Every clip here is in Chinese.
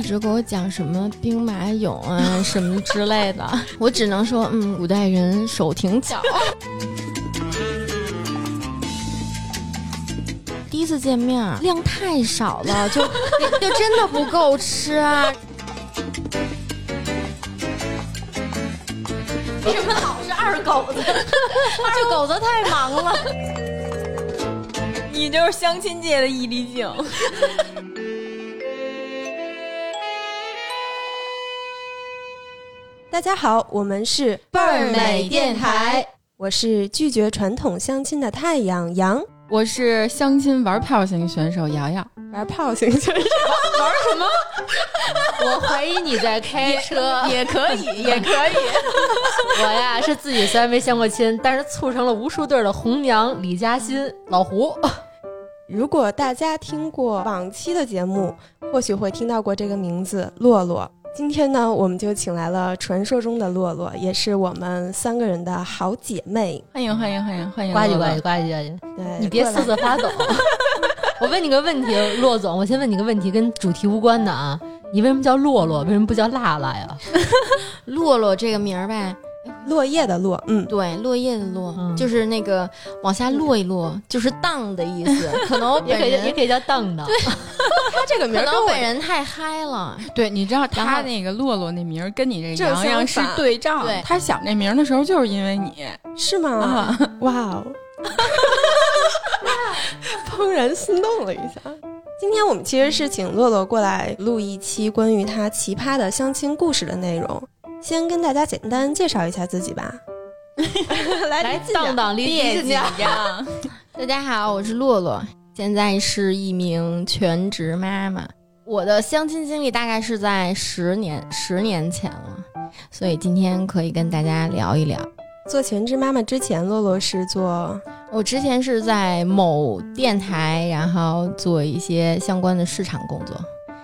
一直给我讲什么兵马俑啊 什么之类的，我只能说，嗯，古代人手挺巧。第一次见面量太少了，就 就真的不够吃啊。为什么老是二狗子？二狗子太忙了。你就是相亲界的易立竞。大家好，我们是倍儿美电台，我是拒绝传统相亲的太阳杨，我是相亲玩票型选手瑶瑶，玩炮型选手玩什么？我怀疑你在开车，也可以，也可以。我呀是自己虽然没相过亲，但是促成了无数对的红娘李嘉欣、老胡。如果大家听过往期的节目，或许会听到过这个名字洛洛。今天呢，我们就请来了传说中的洛洛，也是我们三个人的好姐妹。欢迎欢迎欢迎欢迎！呱唧呱唧呱唧呱唧！对，你别瑟瑟发抖。我问你个问题，洛总，我先问你个问题，跟主题无关的啊。你为什么叫洛洛？为什么不叫辣辣呀？洛洛这个名儿呗，落叶的落，嗯，对，落叶的落，嗯就是那个往下落一落，就是荡的意思。可能我也可以也，可以叫荡荡。对。他这个名可能我儿跟我本人太嗨了。对，你知道他那个洛洛那名儿跟你这正洋洋是对照对他想这名儿的时候就是因为你是吗？啊。哇哦，怦然心动了一下。今天我们其实是请洛洛过来录一期关于他奇葩的相亲故事的内容。先跟大家简单介绍一下自己吧。来来，近点当当离别紧离近点。张，大家好，我是洛洛，现在是一名全职妈妈。我的相亲经历大概是在十年十年前了，所以今天可以跟大家聊一聊。做全职妈妈之前，洛洛是做我之前是在某电台，然后做一些相关的市场工作，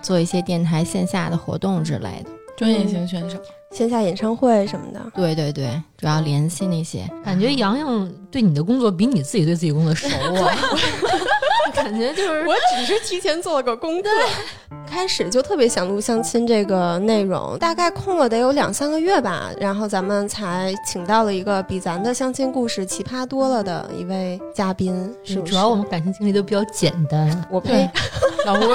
做一些电台线下的活动之类的。专业型选手。线下演唱会什么的。对对对，主要联系那些。感觉洋洋对你的工作比你自己对自己工作熟啊。感觉就是我只是提前做了个功课，开始就特别想录相亲这个内容，大概空了得有两三个月吧，然后咱们才请到了一个比咱的相亲故事奇葩多了的一位嘉宾，是不是？主要我们感情经历都比较简单。我呸，老胡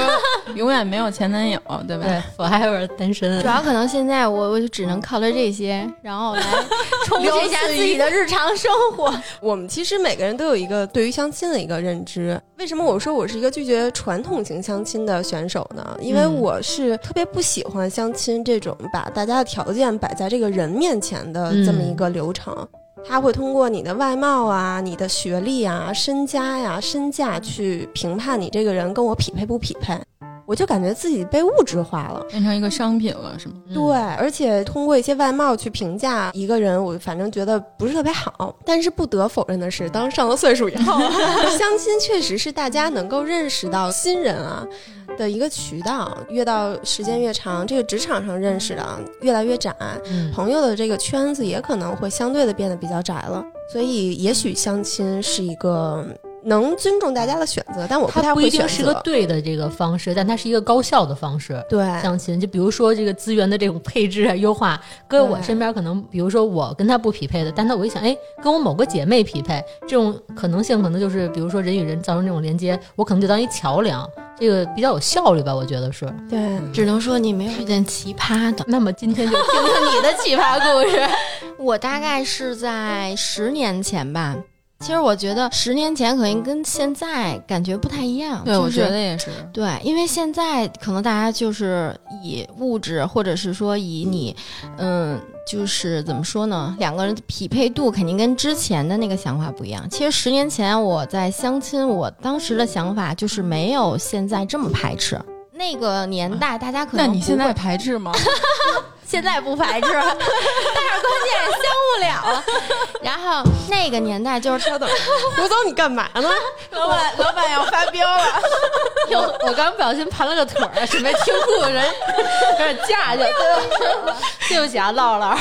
永远没有前男友，对吧？对，forever 单身主。要可能现在我我就只能靠着这些，然后来 充实一下自己的日常生活。我们其实每个人都有一个对于相亲的一个认知。为什么我说我是一个拒绝传统型相亲的选手呢？因为嗯我是特别不喜欢相亲这种把大家的条件摆在这个人面前的这么一个流程。他会通过你的外貌啊、你的学历啊、身家呀、身价去评判你这个人跟我匹配不匹配。我就感觉自己被物质化了。变成一个商品了，是吗？嗯对，而且通过一些外貌去评价一个人，我反正觉得不是特别好。但是不得否认的是，当上了岁数以后，相亲确实是大家能够认识到新人啊的一个渠道。越到时间越长，这个职场上认识的啊越来越窄，嗯，朋友的这个圈子也可能会相对的变得比较窄了。所以，也许相亲是一个能尊重大家的选择，但我不太它不会选一定是个择。对的这个方式，但它是一个高效的方式。对，相亲，就比如说这个资源的这种配置啊、优化，搁我身边可能，比如说我跟他不匹配的，但他我一想，哎，跟我某个姐妹匹配，这种可能性可能就是，比如说人与人造成这种连接，我可能就当一桥梁，这个比较有效率吧，我觉得是。对，只能说你没有遇见奇葩的。那么今天就听听你的奇葩故事。我大概是在十年前吧。其实我觉得十年前可能跟现在感觉不太一样。对，我就是觉得也是。对，因为现在可能大家就是以物质，或者是说以你，嗯，就是怎么说呢，两个人的匹配度肯定跟之前的那个想法不一样。其实十年前我在相亲，我当时的想法就是没有现在这么排斥。那个年代，大家可能那你现在排斥吗？现在不排斥，但是关键相不了了。然后那个年代就是稍等，胡总你干嘛呢？老板，老板要发飙了。我我刚不小心盘了个腿儿，准备听故事，人有点架去。对不起啊，唠唠。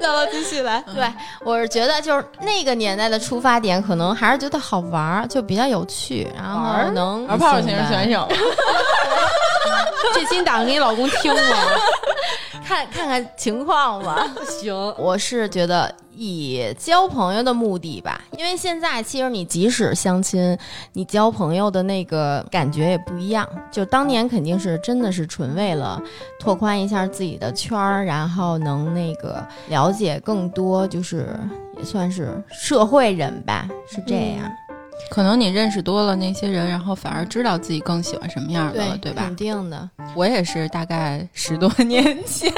姥姥继续来。对，我是觉得就是那个年代的出发点，可能还是觉得好玩儿，就比较有趣，然后能玩炮型选手，这期你打算给你老公听吗？看看看情况吧。行，我是觉得以交朋友的目的吧，因为现在其实你即使相亲，你交朋友的那个感觉也不一样。就当年肯定是真的是纯为了拓宽一下自己的圈儿，然后能那个了解更多，就是也算是社会人吧，是这样。可能你认识多了那些人，然后反而知道自己更喜欢什么样的了，对吧肯？定的。我也是大概十多年前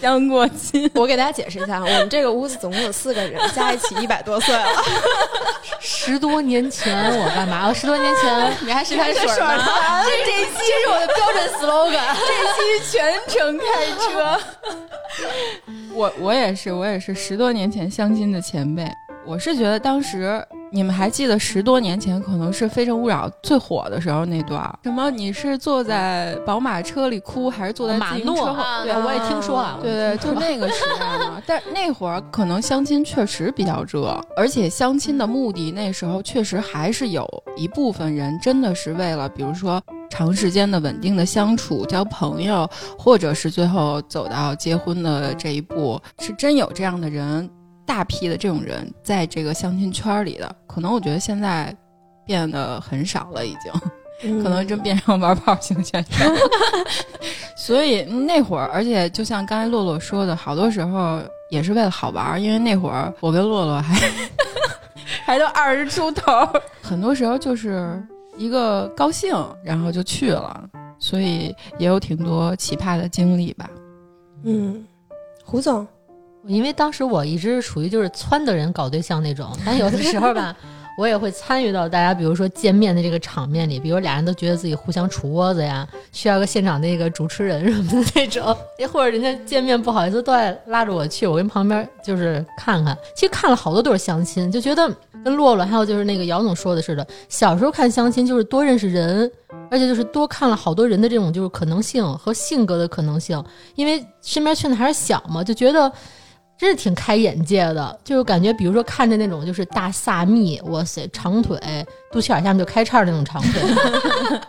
相过亲，我给大家解释一下，我们这个屋子总共有四个人，加一起一百多岁了。十多年前我干嘛？我十多年前你还是他水呢？这这一期是我的标准 slogan。这期全程开车。我我也是，我也是十多年前相亲的前辈。我是觉得当时你们还记得十多年前可能是《非诚勿扰》最火的时候那段儿，什么你是坐在宝马车里哭，还是坐在马诺自行车后？啊对，我也听说了，对对，就那个时代嘛。但那会儿可能相亲确实比较热，而且相亲的目的那时候确实还是有一部分人真的是为了，比如说长时间的稳定的相处、交朋友，或者是最后走到结婚的这一步，是真有这样的人，大批的这种人在这个相亲圈儿里的。可能我觉得现在变得很少了，已经。可能真变成玩炮型选手。所以那会儿，而且就像刚才洛洛说的，好多时候也是为了好玩儿，因为那会儿我跟洛洛还还都二十出头，很多时候就是一个高兴，然后就去了，所以也有挺多奇葩的经历吧。嗯，胡总，因为当时我一直属于就是撺的人搞对象那种，但有的时候吧，我也会参与到大家比如说见面的这个场面里，比如俩人都觉得自己互相杵窝子呀，需要个现场那个主持人什么的那种，或者人家见面不好意思都爱拉着我去，我跟旁边就是看看。其实看了好多对儿相亲，就觉得跟洛洛还有就是那个姚总说的似的，小时候看相亲就是多认识人。而且就是多看了好多人的这种就是可能性和性格的可能性，因为身边圈子还是小嘛，就觉得真是挺开眼界的。就是感觉，比如说看着那种就是大萨蜜，哇塞，长腿，肚脐眼下面就开叉儿那种长腿，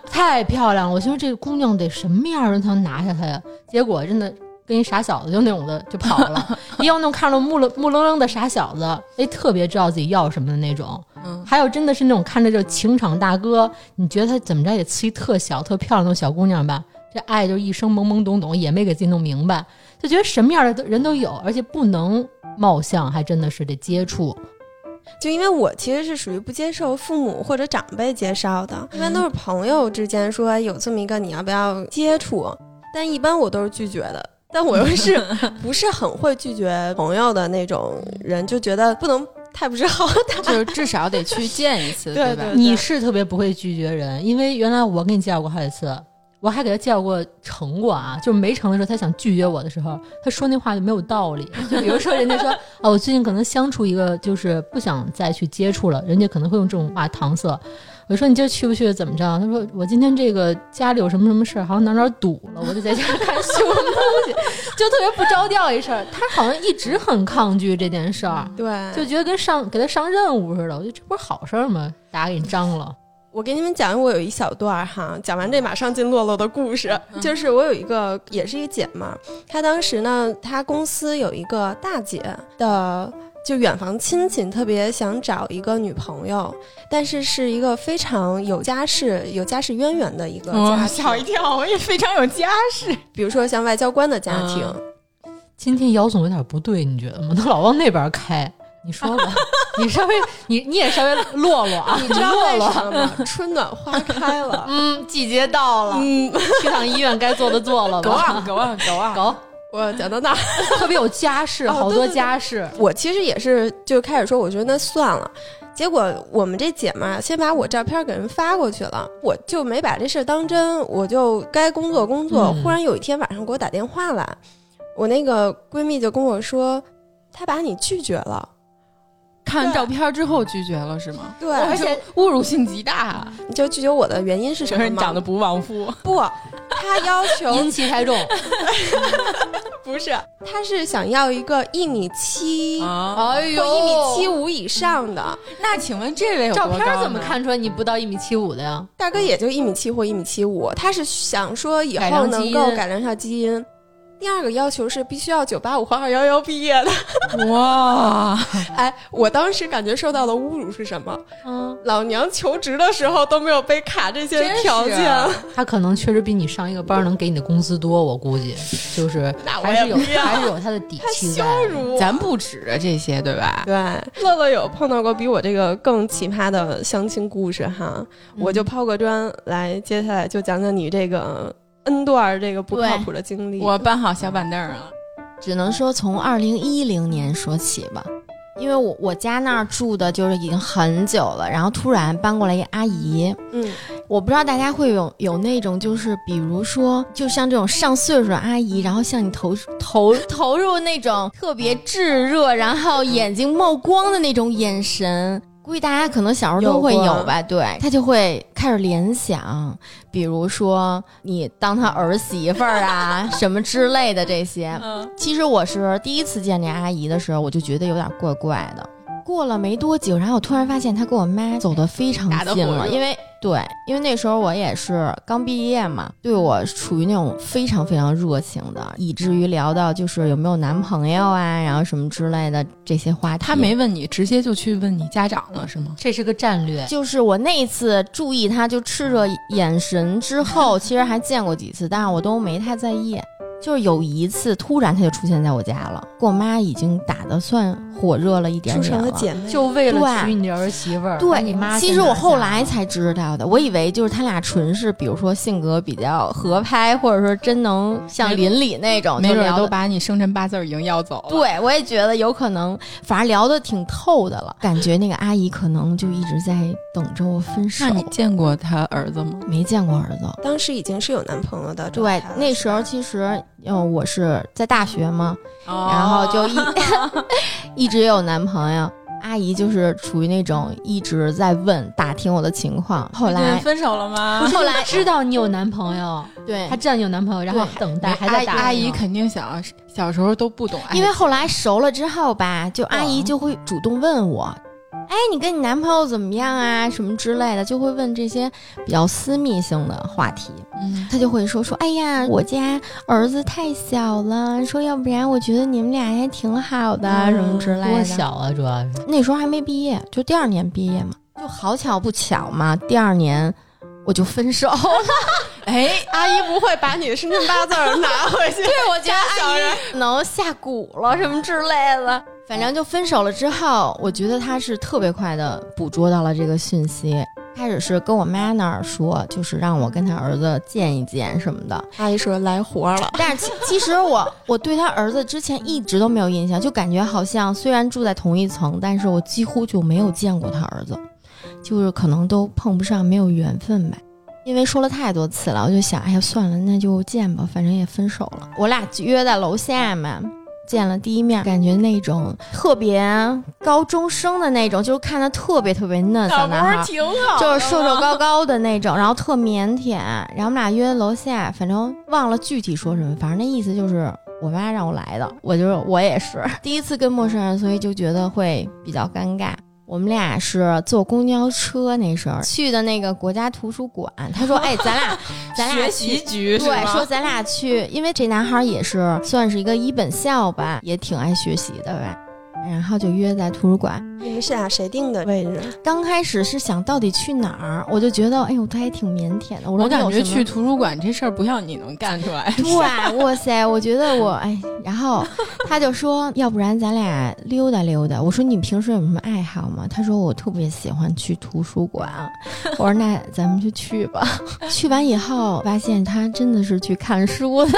太漂亮了。我寻思这个姑娘得什么样人才能拿下她呀？结果真的跟一傻小子就那种的就跑了，一要那种看着木愣木愣愣的傻小子，哎，特别知道自己要什么的那种。嗯，还有真的是那种看着就情场大哥，你觉得他怎么着也刺激特小、特漂亮的小姑娘吧？这爱就一生懵懵懂懂，也没给自己弄明白，就觉得什么样的人都有，而且不能貌相，还真的是得接触。就因为我其实是属于不接受父母或者长辈介绍的，一般都是朋友之间说有这么一个，你要不要接触？但一般我都是拒绝的。但我又是 不是很会拒绝朋友的那种人，就觉得不能太不知好歹。就是至少得去见一次，吧？对吧你是特别不会拒绝人，因为原来我给你介绍过好几次，我还给他介绍过成过啊，就是没成的时候，他想拒绝我的时候，他说那话就没有道理。就比如说人家说 哦，我最近可能相处一个就是不想再去接触了，人家可能会用这种话搪塞。我说你今儿去不去？怎么着？他说我今天这个家里有什么什么事儿，好像哪哪堵了，我就在家看修什么东西，就特别不着调一事儿。他好像一直很抗拒这件事儿，对，就觉得跟上给他上任务似的。我觉得这不是好事儿吗？大家给你张了。我给你们讲，我有一小段儿哈，讲完这马上进洛洛的故事。就是我有一个，也是一个姐们儿，她当时呢，她公司有一个大姐的。就远房亲戚特别想找一个女朋友，但是是一个非常有家世、有家世渊源的一个家庭，吓我一跳，我也非常有家世。比如说像外交官的家庭。今天姚总有点不对，你觉得吗？他老往那边开。你说吧，你稍微，你你也稍微落落啊，你知道为落落。什么吗？春暖花开了，嗯，季节到了，嗯，去趟医院该做的做了 狗啊吧？狗啊狗啊！狗，我讲到那儿？特别有家世，哦好多对对家世。我其实也是就开始说，我觉得那算了。结果我们这姐们儿先把我照片给人发过去了，我就没把这事儿当真，我就该工作工作。嗯忽然有一天晚上给我打电话来，我那个闺蜜就跟我说，她把你拒绝了。看照片之后拒绝了是吗？对，而而且且侮辱性极大，你就拒绝我的原因是什么吗？承认长得不旺夫。不，他要求 阴气太重，不是，他是想要一个一米七啊，或一米七五以上的。那请问这位照片怎么？看出来你不到一米七五的呀？大哥也就一米七或一米七五，他是想说以后能够改良一下基因。第二个要求是必须要九八五和二幺幺毕业的。哇，哎，我当时感觉受到的侮辱是什么？嗯，老娘求职的时候都没有被卡这些条件，他可能确实比你上一个班能给你的工资多，我估计就是那我还是有还是有他的底气在。羞辱。咱不指着这些对吧？对，乐乐有碰到过比我这个更奇葩的相亲故事哈，我就抛个砖来，接下来就讲讲你这个 N 段儿这个不靠谱的经历。我搬好小板凳了，只能说从二零一零年说起吧，因为我我家那儿住的就是已经很久了，然后突然搬过来一阿姨，嗯，我不知道大家会有有那种就是比如说，就像这种上岁数的阿姨，然后向你投投投入那种特别炙热，然后眼睛冒光的那种眼神。估计大家可能小时候都会有吧，对他就会开始联想，比如说你当他儿媳妇儿啊，什么之类的这些。嗯，其实我是第一次见这阿姨的时候，我就觉得有点怪怪的。过了没多久，然后我突然发现他跟我妈走得非常近了，因为对，因为那时候我也是刚毕业嘛，对我处于那种非常非常热情的，以至于聊到就是有没有男朋友啊，然后什么之类的这些话题。他没问你，直接就去问你家长了是吗？这是个战略，就是我那一次注意他就炽热眼神之后，其实还见过几次，但是我都没太在意。就是有一次突然他就出现在我家了，跟我妈已经打得算火热了一点点了。成了姐妹，就为了娶你的儿媳妇儿，对，你妈其实我后来才知道的，我以为就是他俩纯是，比如说性格比较合拍，或者说真能像邻里那种，没准都把你生辰八字儿已经要走了。，对，我也觉得有可能，反正聊得挺透的了。感觉那个阿姨可能就一直在等着我分手。那你见过他儿子吗？没见过儿子？当时已经是有男朋友的对，那时候其实，呃，我是在大学嘛，然然后就一 一直有男朋友。阿姨就是处于那种一直在问打听我的情况，后来分手了吗？后来知道你有男朋友，对她知道你有男朋友，然后等待还在阿打阿姨肯定想，小时候都不懂因为后来熟了之后吧，就阿姨就会主动问我，哎，你跟你男朋友怎么样啊？什么之类的，就会问这些比较私密性的话题。嗯，他就会说说，哎呀，我家儿子太小了，说要不然我觉得你们俩还挺好的，嗯什么之类的多的。小啊，主要是那时候还没毕业，就第二年毕业嘛，就好巧不巧嘛，第二年我就分手了。哎，阿姨不会把你的生辰八字儿拿回去。对，我觉得阿姨能下蛊了什么之类的。反正就分手了之后，我觉得他是特别快的捕捉到了这个讯息。开始是跟我妈那儿说，就是让我跟他儿子见一见什么的。阿姨说来活了，但是其其实我我对他儿子之前一直都没有印象，就感觉好像虽然住在同一层，但是我几乎就没有见过他儿子，就是可能都碰不上，没有缘分吧。因为说了太多次了，我就想，哎呀，算了，那就见吧，反正也分手了。我俩约在楼下嘛，见了第一面，感觉那种特别高中生的那种，就是看的特别特别嫩小男孩，挺好就是瘦瘦高高的那种，然后特腼腆。然后我们俩约楼下，反正忘了具体说什么，反正那意思就是我妈让我来的，我就是我也是 第一次跟陌生人，所以就觉得会比较尴尬。我们俩是坐公交车那时候去的那个国家图书馆，他说：“ 哎，咱俩 咱俩学习局对，说咱俩去，因为这男孩也是算是一个一本校吧，也挺爱学习的吧。然后就约在图书馆。你们是俩谁定的位置？刚开始是想到底去哪儿，我就觉得，哎呦，他还挺腼腆的。我说我感觉去图书馆这事儿不像你能干出来。对，哇塞，我觉得我哎，然后他就说，要不然咱俩溜达溜达。我说你平时有什么爱好吗？他说我特别喜欢去图书馆。我说那咱们就去吧。去完以后，发现他真的是去看书的。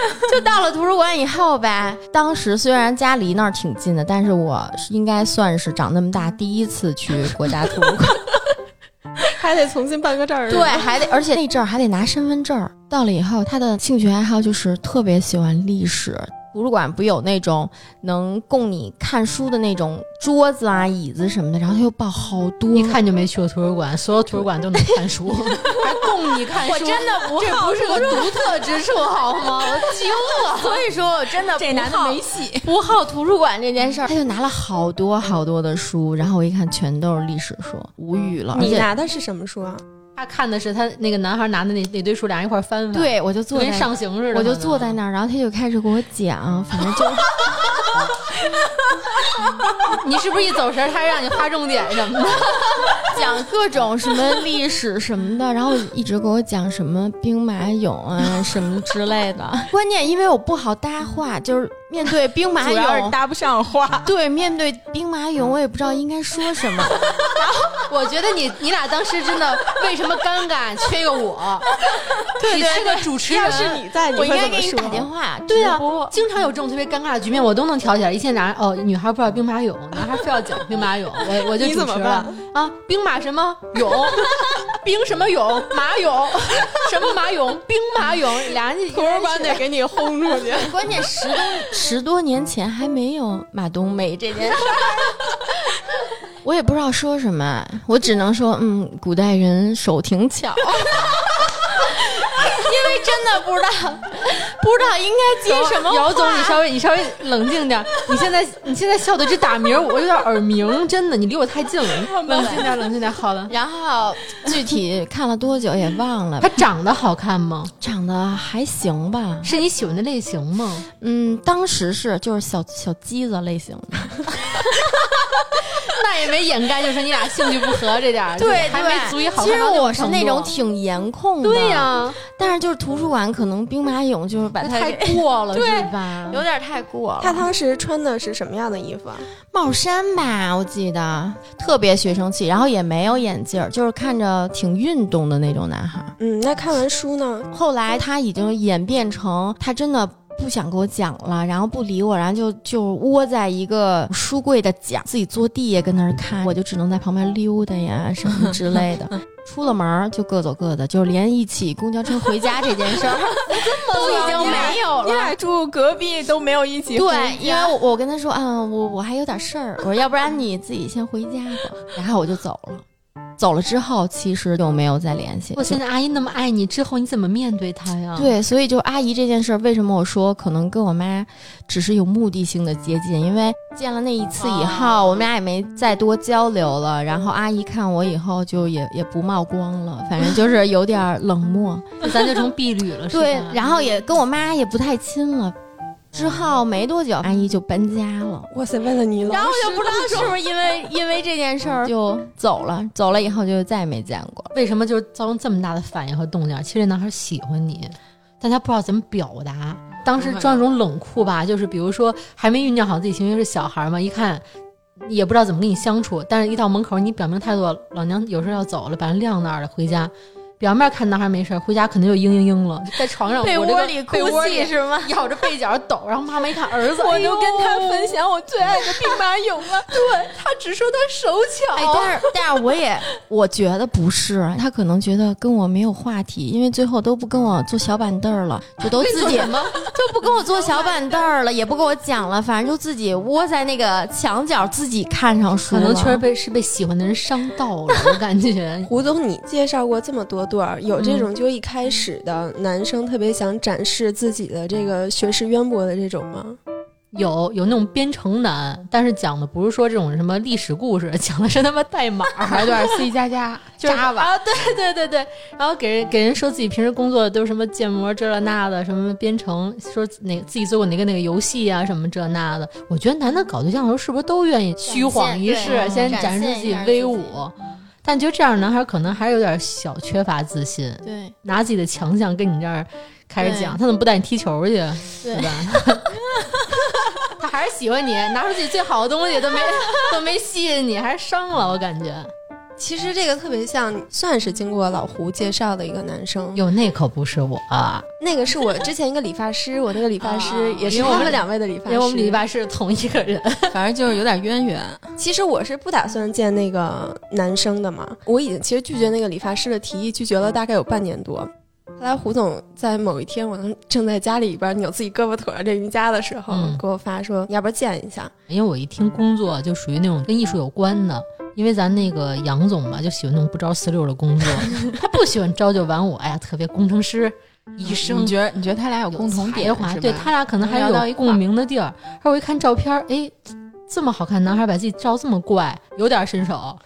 就到了图书馆以后呗，当时虽然家离那儿挺近的，但是我应该算是长那么大第一次去国家图书馆。还得重新办个证儿。对，还得，而且那证儿还得拿身份证儿。到了以后，他的兴趣爱好就是特别喜欢历史，图书馆不有那种能供你看书的那种桌子啊、椅子什么的，然后他又抱好多，一看就没去过图书馆，所有图书馆都能看书，还供你看书，我真的不这好不是个独特之处好吗？我惊了。所以说我真的这男的不好没戏。不好图书馆这件事儿，他就拿了好多好多的书，然后我一看全都是历史书，无语了。你拿的是什么书啊？他看的是他那个男孩拿的那那堆书，俩人一块翻翻，，对我就坐在跟上刑似的。我就坐在那儿，然后他就开始给我讲，反正就 你是不是一走神，他还让你划重点什么的？讲各种什么历史什么的，然后一直给我讲什么兵马俑啊什么之类的。关键因为我不好搭话，就是面对兵马俑。搭不上话。对，面对兵马俑，我也不知道应该说什么。我觉得你你俩当时真的为什么尴尬？缺个我，你是个主持人，要是你在，我应会怎么说？该给你打电话。对啊，经常有这种特别尴尬的局面，我都能挑起来。一见俩人哦，女孩不知道兵马俑，男孩非要讲兵马俑，我我就你怎么主持了啊，兵马什么俑，兵什么俑，马俑，什么马俑，兵马俑，俩人就图书馆得给你轰出去。关键十多十多年前还没有马冬梅这件事儿，我也不知道说什么，我只能说，嗯，古代人手挺巧，因为真的不知道，不知道应该接什么。姚总，你稍微你稍微冷静点，你现在你现在笑的这打鸣，我有点耳鸣，真的，你离我太近了，冷静点，冷静点。好了，然后具体看了多久也忘了他，长得好看吗？长得还行吧，是你喜欢的类型吗？嗯，当时是就是小小鸡子类型的，那也没掩盖，就是你俩兴趣不合这点儿，对，还没足以好其实我是那种挺颜控的，对呀、但是就是图书馆可能兵马俑就是把它太给过了，对吧？有点太过了。他当时穿的是什么样的衣服啊？帽衫吧，我记得特别学生气，然后也没有眼镜，就是看着挺运动的那种男孩。嗯，那看完书呢？后来他已经演变成他真的。不想跟我讲了，然后不理我，然后就就窝在一个书柜的角，自己坐地下跟那儿看，我就只能在旁边溜达呀什么之类的。出了门就各走各的，就连一起公交车回家这件事儿 都已经没有了。你俩住隔壁都没有一起对，因为我我跟他说，嗯，我我还有点事儿，我说要不然你自己先回家吧，然后我就走了。走了之后，其实就没有再联系。我现在阿姨那么爱你，之后你怎么面对她呀？，对，所以就阿姨这件事儿，为什么我说可能跟我妈只是有目的性的接近？因为见了那一次以后，我们俩也没再多交流了。然后阿姨看我以后，就也也不冒光了，反正就是有点儿冷漠。咱就成婢女了，是吧对，然后也跟我妈也不太亲了。之后没多久，阿姨就搬家了。哇塞，为了你，然后就不知道是不是因为因为这件事儿就走了，走了以后就再也没见过。为什么就是造成这么大的反应和动静？其实这男孩喜欢你，但他不知道怎么表达。当时装一种冷酷吧，就是比如说还没酝酿好自己情绪，是小孩嘛，一看也不知道怎么跟你相处。但是一到门口，你表明态度，老娘有时候要走了，把人晾那儿了，回家。表面看男孩没事儿，回家肯定就嘤嘤嘤了，在床上被窝里哭被窝里泣是吗？咬着被角抖，然后妈妈一看儿子，我就跟他分享我最爱的兵马俑了。对他只说他手巧，哎，但是但是我也 我觉得不是，他可能觉得跟我没有话题，因为最后都不跟我坐小板凳儿了，就都自己？就不跟我坐小板凳儿了，也不跟我讲了，反正就自己窝在那个墙角自己看上书。可能确实被是被喜欢的人伤到了，我感觉。胡总，你介绍过这么多对儿，有这种就一开始的男生特别想展示自己的这个学识渊博的这种吗？有有那种编程男，但是讲的不是说这种什么历史故事，讲的是他妈代码，还有点 C 加加 就是 Java 啊，对对对对，然后给人给人说自己平时工作都是什么建模这了那的，什么编程，说哪自己做过哪个哪个游戏啊，什么这那的。我觉得男的搞对象的时候是不是都愿意虚晃一世，对先展展示自己威武己？但觉得这样的男孩可能还是有点小缺乏自信，对拿自己的强项跟你这儿开始讲，他怎么不带你踢球去？对对吧？他还是喜欢你，拿出自己最好的东西都没都没吸引你，还是伤了我感觉。其实这个特别像，算是经过老胡介绍的一个男生。哟，那可不是我、啊，那个是我之前一个理发师，我那个理发师啊也是因为我们他们两位的理发师。因为我们理发是同一个人。反正就是有点渊源。其实我是不打算见那个男生的嘛，我已经其实拒绝那个理发师的提议，拒绝了大概有半年多。后来胡总在某一天，我正在家里边扭自己胳膊腿儿练瑜伽的时候，嗯给我发说：“你要不要见一下因为我一听工作就属于那种跟艺术有关的，因为咱那个杨总嘛，就喜欢那种不着四六的工作，他不喜欢朝九晚五，哎呀，特别工程师、医生你。觉得你觉得他俩有共同点才华，对他俩可能还有共鸣的地儿。而我一看照片儿，哎，这么好看男孩把自己照这么怪，有点身手。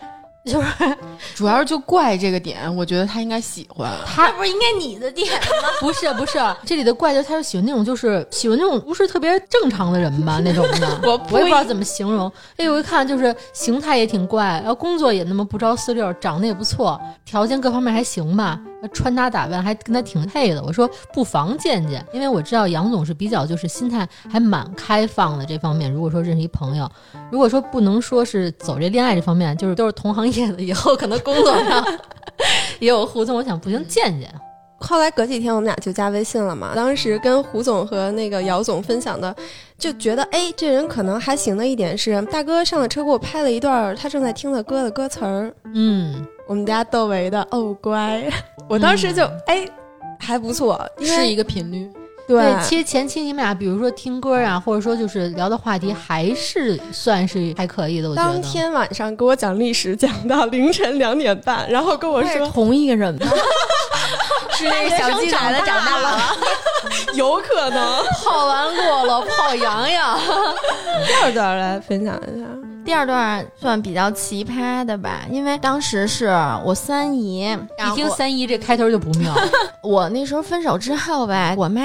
就是 主要是就怪这个点，我觉得他应该喜欢。他不是应该你的点吗？不是不是，这里的怪就是他是喜欢那种就是喜欢那种不是特别正常的人吧那种的，我我也不知道怎么形容。哎，我一看就是形态也挺怪，然后工作也那么不着四六，长得也不错，条件各方面还行吧，穿搭打扮还跟他挺配的。我说不妨见见，因为我知道杨总是比较就是心态还蛮开放的这方面。如果说认识一朋友，如果说不能说是走这恋爱这方面，就是都是同行业的，以后可能工作上 也有互动。我想不行见见。？”后来隔几天我们俩就加微信了嘛。当时跟胡总和那个姚总分享的，就觉得哎，这人可能还行的一点是，大哥上了车给我拍了一段他正在听的歌的歌词儿，嗯。我们家窦唯的《哦乖》，我当时就、哎还不错，因为是一个频率，对对，其实前期你们俩，比如说听歌啊，或者说就是聊的话题，还是算是还可以的。我觉得当天晚上给我讲历史，讲到凌晨两点半，然后跟我说同一个人吗？是那个小鸡崽子长大了，有可能。泡完洛洛泡洋洋。第二段来分享一下，第二段算比较奇葩的吧，因为当时是我三姨，一听三姨这开头就不妙，我那时候分手之后吧，我妈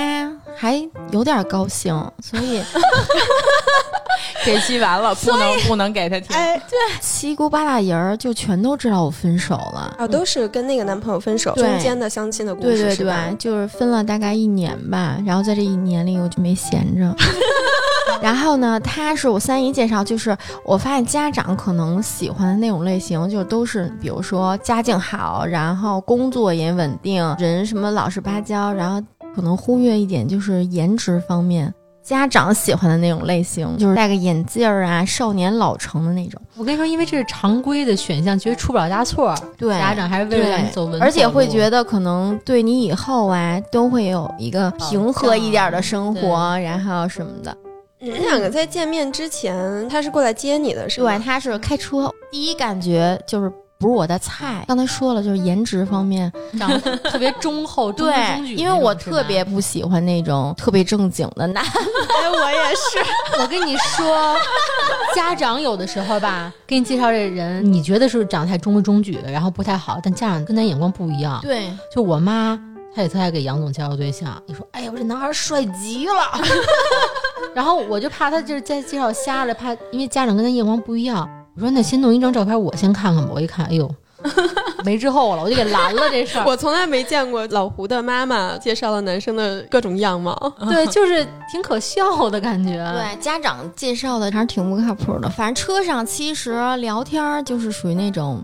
还有点高兴，所以 这期完了，不能不能给他听。哎，对七姑八大姨儿就全都知道我分手了。啊，都是跟那个男朋友分手中间的相亲的故事，对对是吧对，就是分了大概一年吧，然后在这一年里我就没闲着。然后呢，他是我三姨介绍，就是我发现家长可能喜欢的那种类型，就都是比如说家境好，然后工作也稳定，人什么老实巴交，然后可能忽略一点就是颜值方面。家长喜欢的那种类型，就是戴个眼镜儿啊，少年老成的那种。我跟你说，因为这是常规的选项，其实出不了大错。对家长还是为了你走稳，而且会觉得得可能对你以后啊都会有一个平和一点的生活，然后什么的。你们两个在见面之前，他是过来接你的，是吧对，他是开车，第一感觉就是不是我的菜。刚才说了，就是颜值方面，长得特别忠厚、中规对中矩，因为我特别不喜欢那种特别正经的男。哎，我也是。我跟你说，家长有的时候吧，给你介绍这人，你觉得是长得太中规中矩的，然后不太好，但家长跟咱眼光不一样。对，就我妈，她也特爱给杨总介绍对象。你说，哎呀，我这男孩帅极了。然后我就怕他就是再介绍瞎了，怕因为家长跟他眼光不一样。我说那先弄一张照片，我先看看吧。我一看，哎呦，没之后了，我就给拦了这事儿。我从来没见过老胡的妈妈介绍了男生的各种样貌。对，就是挺可笑的感觉。对，家长介绍的还是挺不靠谱的。反正车上其实聊天就是属于那种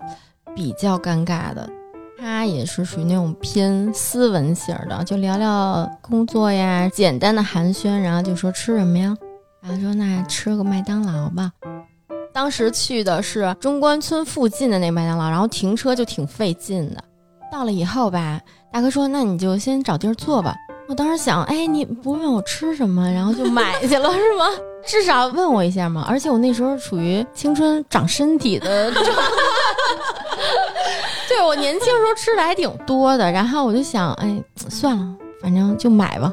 比较尴尬的。他也是属于那种偏斯文型的，就聊聊工作呀，简单的寒暄，然后就说吃什么呀，然后说那吃个麦当劳吧。当时去的是中关村附近的那麦当劳，然后停车就挺费劲的。到了以后吧，大哥说那你就先找地儿坐吧。我当时想，哎，你不问我吃什么，然后就买去了是吗？至少问我一下嘛。而且我那时候属于青春长身体的状态，对我年轻时候吃的还挺多的。然后我就想，哎，算了，反正就买吧。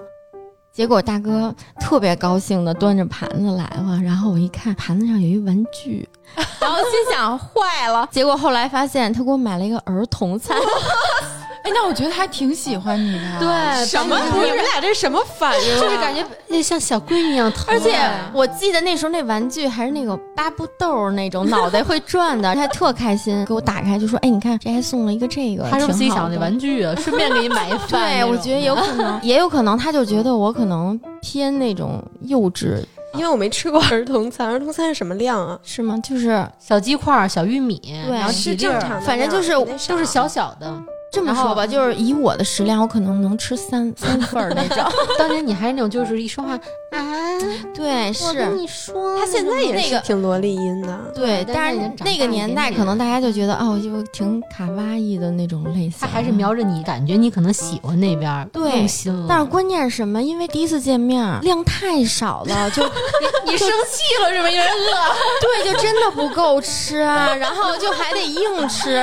结果大哥特别高兴的端着盘子来了，然后我一看盘子上有一玩具，然后心想坏了。结果后来发现他给我买了一个儿童餐，哎，那我觉得他还挺喜欢你的。对什么？你们俩这什么反应、啊？就是感觉那像小闺女一样疼。而且我记得那时候那玩具还是那个巴布豆那种脑袋会转的，他还特开心，给我打开就说：“哎，你看这还送了一个这个，他是不是自己挺好的想那玩具啊？顺便给你买一 份对，我觉得有可能，也有可能，他就觉得我可能偏那种幼稚，因为我没吃过儿童餐，儿童餐是什么量啊？是吗？就是小鸡块儿、小玉米，然后是几粒儿正常的，反正就是都是小小的。这么说吧，就是以我的食量，我可能能吃三三份儿那种。当年你还是那种，就是一说话啊，对，我是跟。你说，他现在也那个是挺萝莉音的。对，但但是那个年代，可能大家就觉得哦，就挺卡哇伊的那种类型。他还是瞄着你，感觉你可能喜欢那边，对用心了。但是关键是什么？因为第一次见面量太少了，就 你生气了是吗？因为饿。对，就真的不够吃啊，然后就还得硬吃，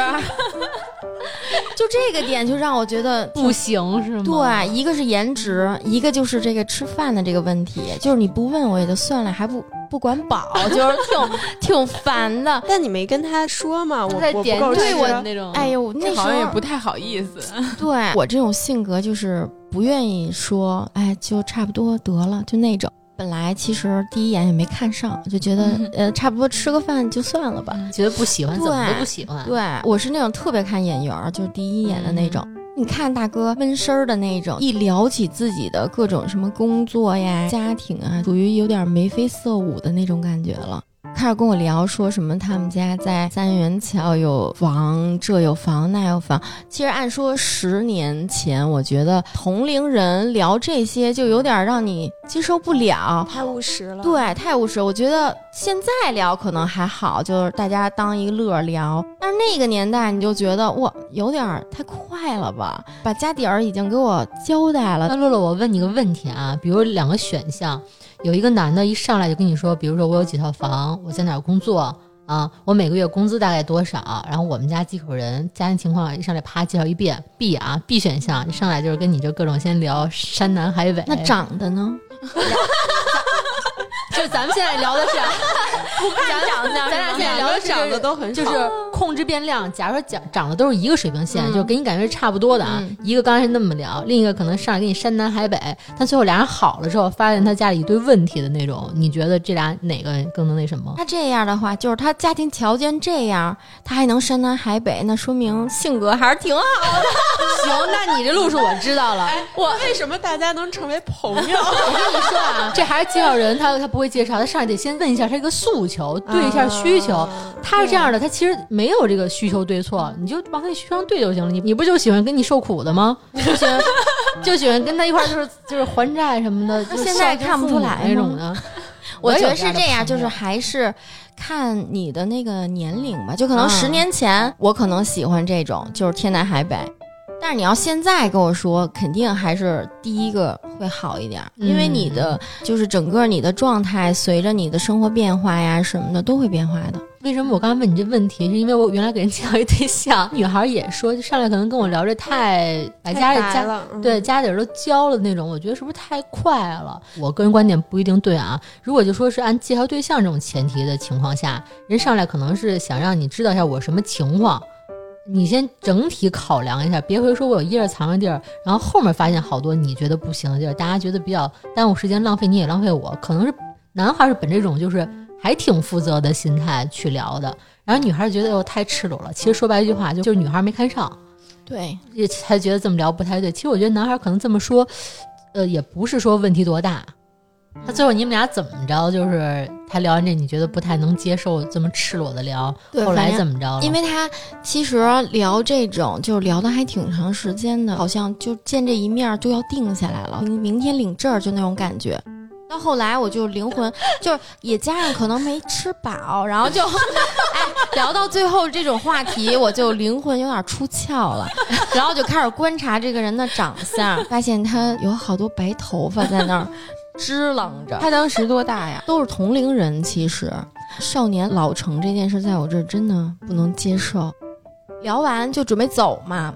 就这个点就让我觉得不行是吗？对，一个是颜值，一个就是这个吃饭的这个问题，就是你不问我也就算了，还不不管饱，就是 挺挺烦的。但你没跟他说嘛？我在点对我那种，哎呦，那时好像也不太好意思。对我这种性格就是不愿意说，哎，就差不多得了，就那种。本来其实第一眼也没看上，就觉得呃差不多吃个饭就算了吧。觉得不喜欢，怎么都不喜欢。对，我是那种特别看眼缘儿，就是第一眼的那种。你看大哥闷声儿的那种，一聊起自己的各种什么工作呀、家庭啊，属于有点眉飞色舞的那种感觉了。开始跟我聊说什么他们家在三元桥有房，这有房那有房。其实按说十年前，我觉得同龄人聊这些就有点让你接受不了。太务实了。，对，太务实。我觉得现在聊可能还好，就是大家当一个乐儿聊。但是那个年代，你就觉得哇，有点儿太快了吧？把家底儿已经给我交代了。那乐乐，我问你个问题啊，比如两个选项，有一个男的一上来就跟你说，比如说我有几套房，我在哪儿工作啊，我每个月工资大概多少，然后我们家几口人，家庭情况一上来啪介绍一遍。B 啊，B 选项一上来就是跟你就各种先聊山南海北，那长得呢？就咱们现在聊的是，不看长相，咱俩现在聊的是长得都很就是控制变量。假如说长长得都是一个水平线，嗯就给你感觉是差不多的啊。嗯一个刚开始那么聊，另一个可能上来给你山南海北，但最后俩人好了之后，发现他家里一堆问题的那种，你觉得这俩哪个更能那什么？他这样的话，就是他家庭条件这样，他还能山南海北，那说明性格还是挺好的。行，那你这路数我知道了。我为什么大家能成为朋友？我跟你说啊，这还是介绍人，他他不会介绍，他上来得先问一下他这个诉求，对一下需求。啊他是这样的，他其实没有这个需求对错，你就往他需求上对就行了。你你不就喜欢跟你受苦的吗？就喜欢就喜欢跟他一块儿就是就是还债什么的，就现在看不出来吗那种的。我觉得是这样，就是还是看你的那个年龄吧。就可能嗯十年前，我可能喜欢这种，就是天南海北。但是你要现在跟我说，肯定还是第一个会好一点，因为你的就是整个你的状态，随着你的生活变化呀什么的都会变化的。为什么我刚刚问你这问题？是因为我原来给人介绍一对象，女孩也说，就上来可能跟我聊这太把家里家对家底儿都交了那种，我觉得是不是太快了？我个人观点不一定对啊。如果就说是按介绍对象这种前提的情况下，人上来可能是想让你知道一下我什么情况，你先整体考量一下，别回说我有掖着藏着地儿，然后后面发现好多你觉得不行的地儿，大家觉得比较耽误时间、浪费你也浪费我，可能是男孩是本这种就是还挺负责的心态去聊的，然后女孩觉得哟太赤裸了。其实说白一句话，就就是女孩没看上。对，也才觉得这么聊不太对。其实我觉得男孩可能这么说，呃，也不是说问题多大。他最后你们俩怎么着？就是他聊完这，你觉得不太能接受这么赤裸的聊，对后来怎么着？因为他其实聊这种就聊的还挺长时间的，好像就见这一面就要定下来了，明明天领证儿就那种感觉。到后来我就灵魂就是也加上可能没吃饱，然后就 哎聊到最后这种话题，我就灵魂有点出窍了，然后就开始观察这个人的长相，发现他有好多白头发在那儿支棱着。他当时多大呀？都是同龄人，其实少年老成这件事，在我这儿真的不能接受。聊完就准备走嘛，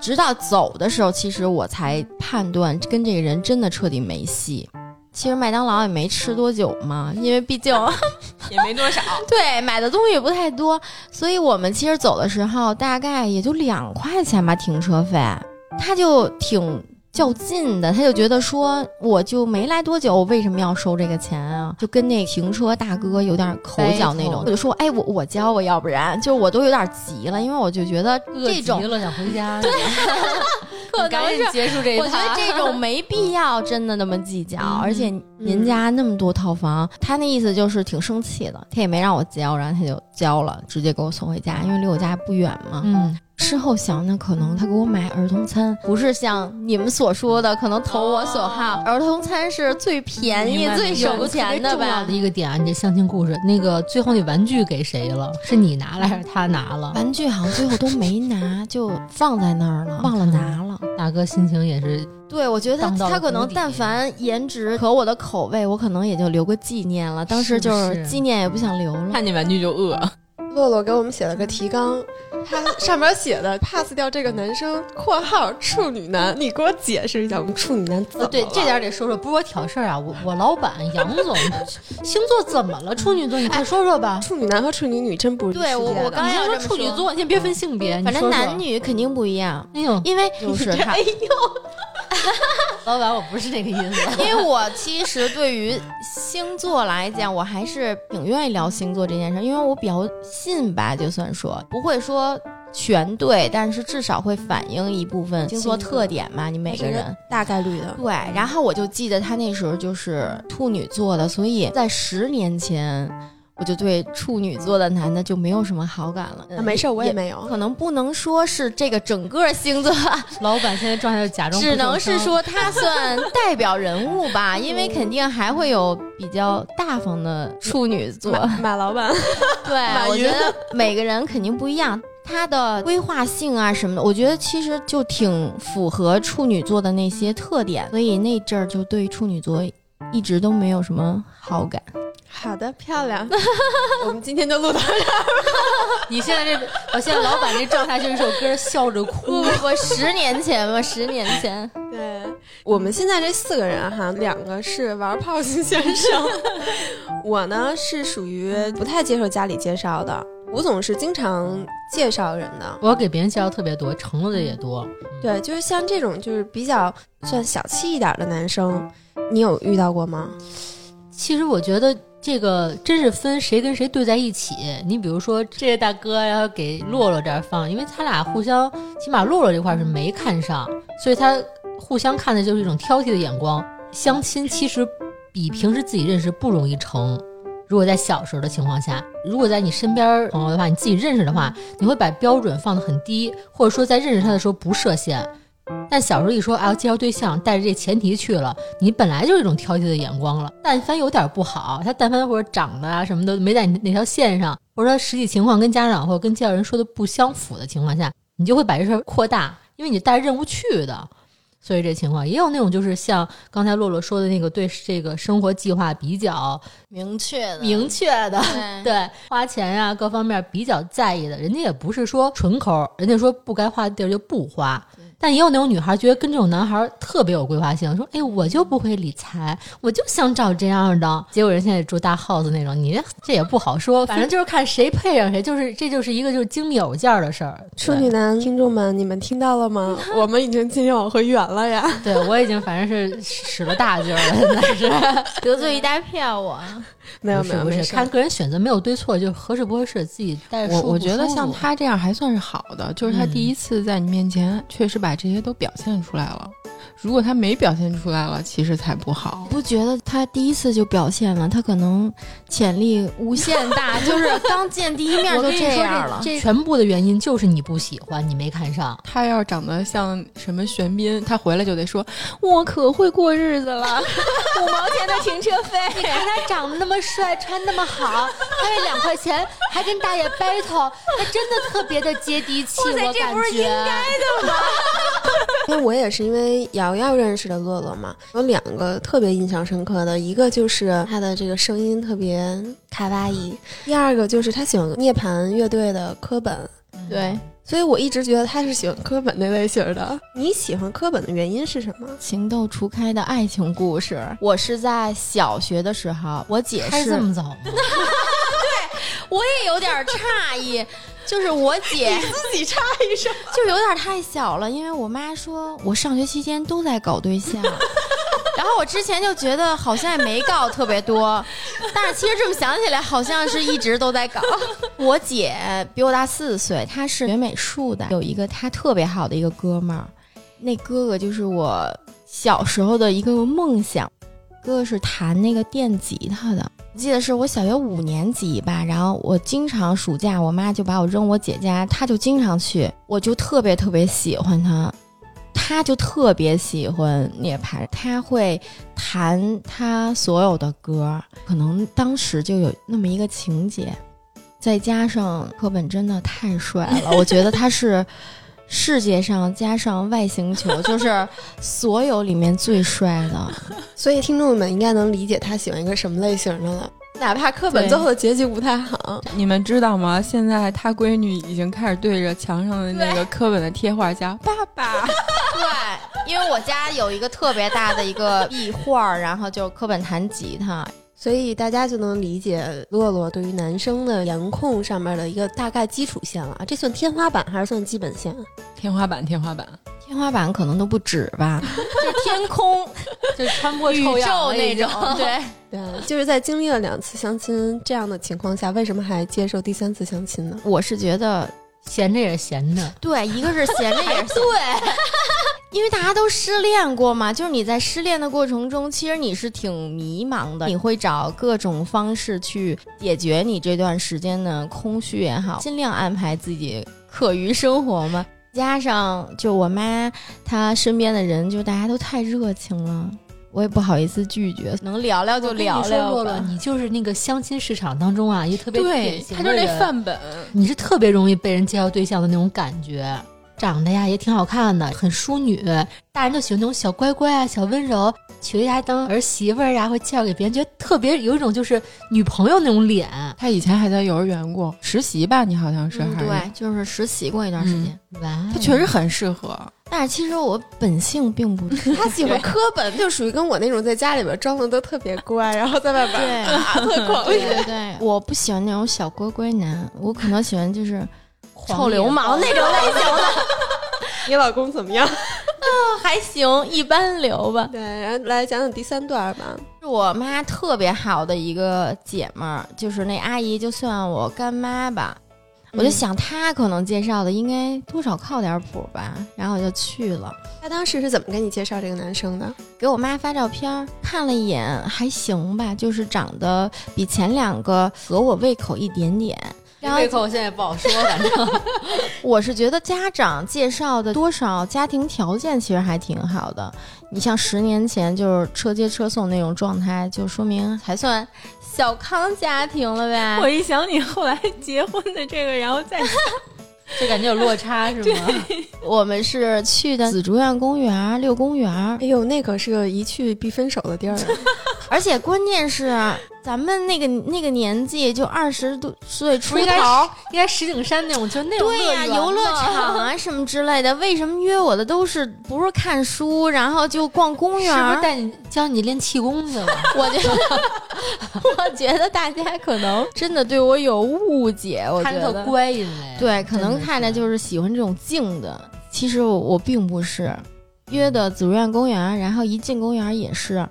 直到走的时候，其实我才判断跟这个人真的彻底没戏。其实麦当劳也没吃多久嘛，因为毕竟 也没多少。对买的东西也不太多，所以我们其实走的时候大概也就两块钱吧停车费，他就挺较劲的，他就觉得说我就没来多久，我为什么要收这个钱啊？就跟那停车大哥有点口角那种，我就说哎我我交我要不然，就是我都有点急了，因为我就觉得这种急了想回家，对，可赶能是。紧结束这一我觉得。这种没必要真的那么计较，嗯而且您家那么多套房，他那意思就是挺生气的，他也没让我交，然后他就交了，直接给我送回家，因为离我家不远嘛。嗯，事后想，那可能他给我买儿童餐，不是像你们所说的，可能投我所好，儿童餐是最便宜、最省钱的吧重要的？一个点啊，你这相亲故事，那个最后那玩具给谁了？是你拿了还是他拿了？玩具好像最后都没拿，就放在那儿了，忘了拿了。大哥心情也是，对，我觉得他他可能但凡颜值和我的口味，我可能也就留个纪念了。当时就是是纪念也不想留了。看见玩具就饿。洛洛给我们写了个提纲，他上面写的 pass 掉这个男生（括号处女男），你给我解释一下，我们处女男怎么呃，对这点得说说，不是我挑事儿啊，我我老板杨总 星座怎么了？处女座，你快说说吧。处女男和处女女真不是一对我我刚才说要说。处女座，你先别分性别，你反正男。女肯定不一样，哎呦，因为就是。他，老板，我不是这个意思。因为我其实对于星座来讲，我还是挺愿意聊星座这件事儿，因为我比较信吧，就算说不会说全对，但是至少会反映一部分星座星座特点嘛，你每个人。大概率的。对，然后我就记得他那时候就是处女座的，所以在十年前，我就对处女座的男的就没有什么好感了。啊，没事，我也也没有。可能不能说是这个整个星座，老板现在状态就假装只能是说他算代表人物吧，因为肯定还会有比较大方的处女座。马马老板，对，我觉得每个人肯定不一样。他的规划性啊什么的，我觉得其实就挺符合处女座的那些特点，所以那阵儿就对处女座一直都没有什么好感。好的，漂亮。我们今天就录到这儿。你现在这，我现在老板这状态就是一首歌笑着哭不。不，十年前吧，十年前。对，我们现在这四个人哈，两个是玩炮型先生，我呢是属于不太接受家里介绍的，吴总是经常介绍人的。我给别人介绍特别多，承诺的也多。对，就是像这种就是比较算小气一点的男生，你有遇到过吗？其实我觉得这个真是分谁跟谁对在一起。你比如说这个大哥要给洛洛这儿放，因为他俩互相，起码洛洛这块是没看上，所以他互相看的就是一种挑剔的眼光。相亲其实比平时自己认识不容易成。如果在小时候的情况下，如果在你身边朋友的话，你自己认识的话，你会把标准放得很低，或者说在认识他的时候不设限。但小时候一说啊要介绍对象，带着这前提去了，你本来就是一种挑剔的眼光了。但凡有点不好，他但凡或者长得啊什么的没在你那条线上，或者说实际情况跟家长或者跟介绍人说的不相符的情况下，你就会把这事儿扩大，因为你带着任务去的。所以这情况也有那种就是像刚才洛洛说的那个对这个生活计划比较明确的，明确的，对对花钱呀、各方面比较在意的，人家也不是说纯抠，人家说不该花的地儿就不花。但也有那种女孩觉得跟这种男孩特别有规划性，说：“哎，我就不会理财，我就想找这样的。”结果人现在住大 house 那种，你这也不好说，反正就是看谁配上谁，就是这就是一个就是精密偶件儿的事儿。处女男听众们，你们听到了吗？我们已经今天往回远了呀。对对我已经反正是使了大劲儿了，现在是。得罪一大票我。没有没有没事看个人选择没有对错，就合适不合适，自己带着我我觉得像他这样还算是好的，就是他嗯第一次在你面前确实把这些都表现出来了。如果他没表现出来了，其实才不好。不觉得他第一次就表现了，他可能潜力无限大，就是刚见第一面就这样了。这全部的原因就是你不喜欢，你没看上。他要是长得像什么玄彬，他回来就得说：“我可会过日子了。五毛钱的停车费，你看他长得那么帅，穿那么好，他为两块钱还跟大爷 battle，他真的特别的接地气，我感觉。因为我也是因为瑶瑶认识的乐乐嘛，有两个特别印象深刻的，一个就是他的这个声音特别卡哇伊，第二个就是他喜欢涅槃乐队的科本，对，所以我一直觉得他是喜欢科本那类型的。你喜欢科本的原因是什么？情窦初开的爱情故事。我是在小学的时候，我姐是开这么早 对？我也有点诧异，就是我姐 自己插一声，就有点太小了，因为我妈说我上学期间都在搞对象，然后我之前就觉得好像也没搞特别多，但是其实这么想起来，好像是一直都在搞。我姐比我大四岁，她是学美术的，有一个她特别好的一个哥们儿，那哥哥就是我小时候的一个梦想，哥哥是弹那个电吉他的。我记得是我小学五年级吧，然后我经常暑假，我妈就把我扔我姐家，她就经常去，我就特别特别喜欢她，她就特别喜欢涅槃，她会弹她所有的歌，可能当时就有那么一个情节，再加上柯本真的太帅了，我觉得他是世界上加上外星球，就是所有里面最帅的。所以听众们应该能理解他喜欢一个什么类型的了。哪怕课本最后的结局不太好，你们知道吗？现在他闺女已经开始对着墙上的那个课本的贴画叫“爸爸”。对，因为我家有一个特别大的一个壁画，然后就是课本弹吉他。所以大家就能理解洛洛对于男生的颜控上面的一个大概基础线了。这算天花板还是算基本线？天花板，天花板，天花板可能都不止吧，就天空，就是穿过宇宙那种。对，对，就是在经历了两次相亲这样的情况下，为什么还接受第三次相亲呢？我是觉得闲着也是闲着，对，一个是闲着也是对，因为大家都失恋过嘛，就是你在失恋的过程中，其实你是挺迷茫的，你会找各种方式去解决你这段时间的空虚也好，尽量安排自己课余生活嘛。加上就我妈她身边的人，就大家都太热情了。我也不好意思拒绝，能聊聊就聊聊说洛洛，吧。你就是那个相亲市场当中啊，一个特别对典，型他就是范本。你是特别容易被人介绍对象的那种感觉，长得呀也挺好看的，很淑女，大人就喜欢那种小乖乖啊、小温柔，娶回家当儿媳妇儿啊，会介绍给别人，觉得特别有一种就是女朋友那种脸。他以前还在幼儿园过实习吧？你好像是，嗯，对，就是实习过一段时间。哇，他确实很适合。但是其实我本性并不 是，他喜欢科本，就属于跟我那种在家里边装的都特别乖，然后在外边对啊特狂对对对，我不喜欢那种小乖乖男，我可能喜欢就是臭流氓那种类型的，你老公怎么样？还行，一般流吧。对，然后来讲讲第三段吧。是我妈特别好的一个姐们儿，就是那阿姨，就算我干妈吧。我就想她可能介绍的应该多少靠点谱吧，然后我就去了，她当时是怎么给你介绍这个男生的？给我妈发照片儿，看了一眼还行吧，就是长得比前两个合我胃口一点点。然后胃口现在也不好说，反正 我是觉得家长介绍的多少家庭条件其实还挺好的。你像十年前就是车接车送那种状态，就说明还算小康家庭了呗。我一想你后来结婚的这个，然后再 就感觉有落差是吗？我们是去的紫竹院公园、六公园，哎呦，那可是个一去必分手的地儿啊。而且关键是咱们那个那个年纪就二十多岁出头。应该石景山那种，就那种对呀、游乐场啊 什么之类的，为什么约我的都是不是看书，然后就逛公园？是不是带你教你练气功去了？我觉得，我觉得大家可能真的对我有误解。我觉得，乖，因为对，可能看着就是喜欢这种静的。其实我我并不是约的紫竹院公园，然后一进公园也是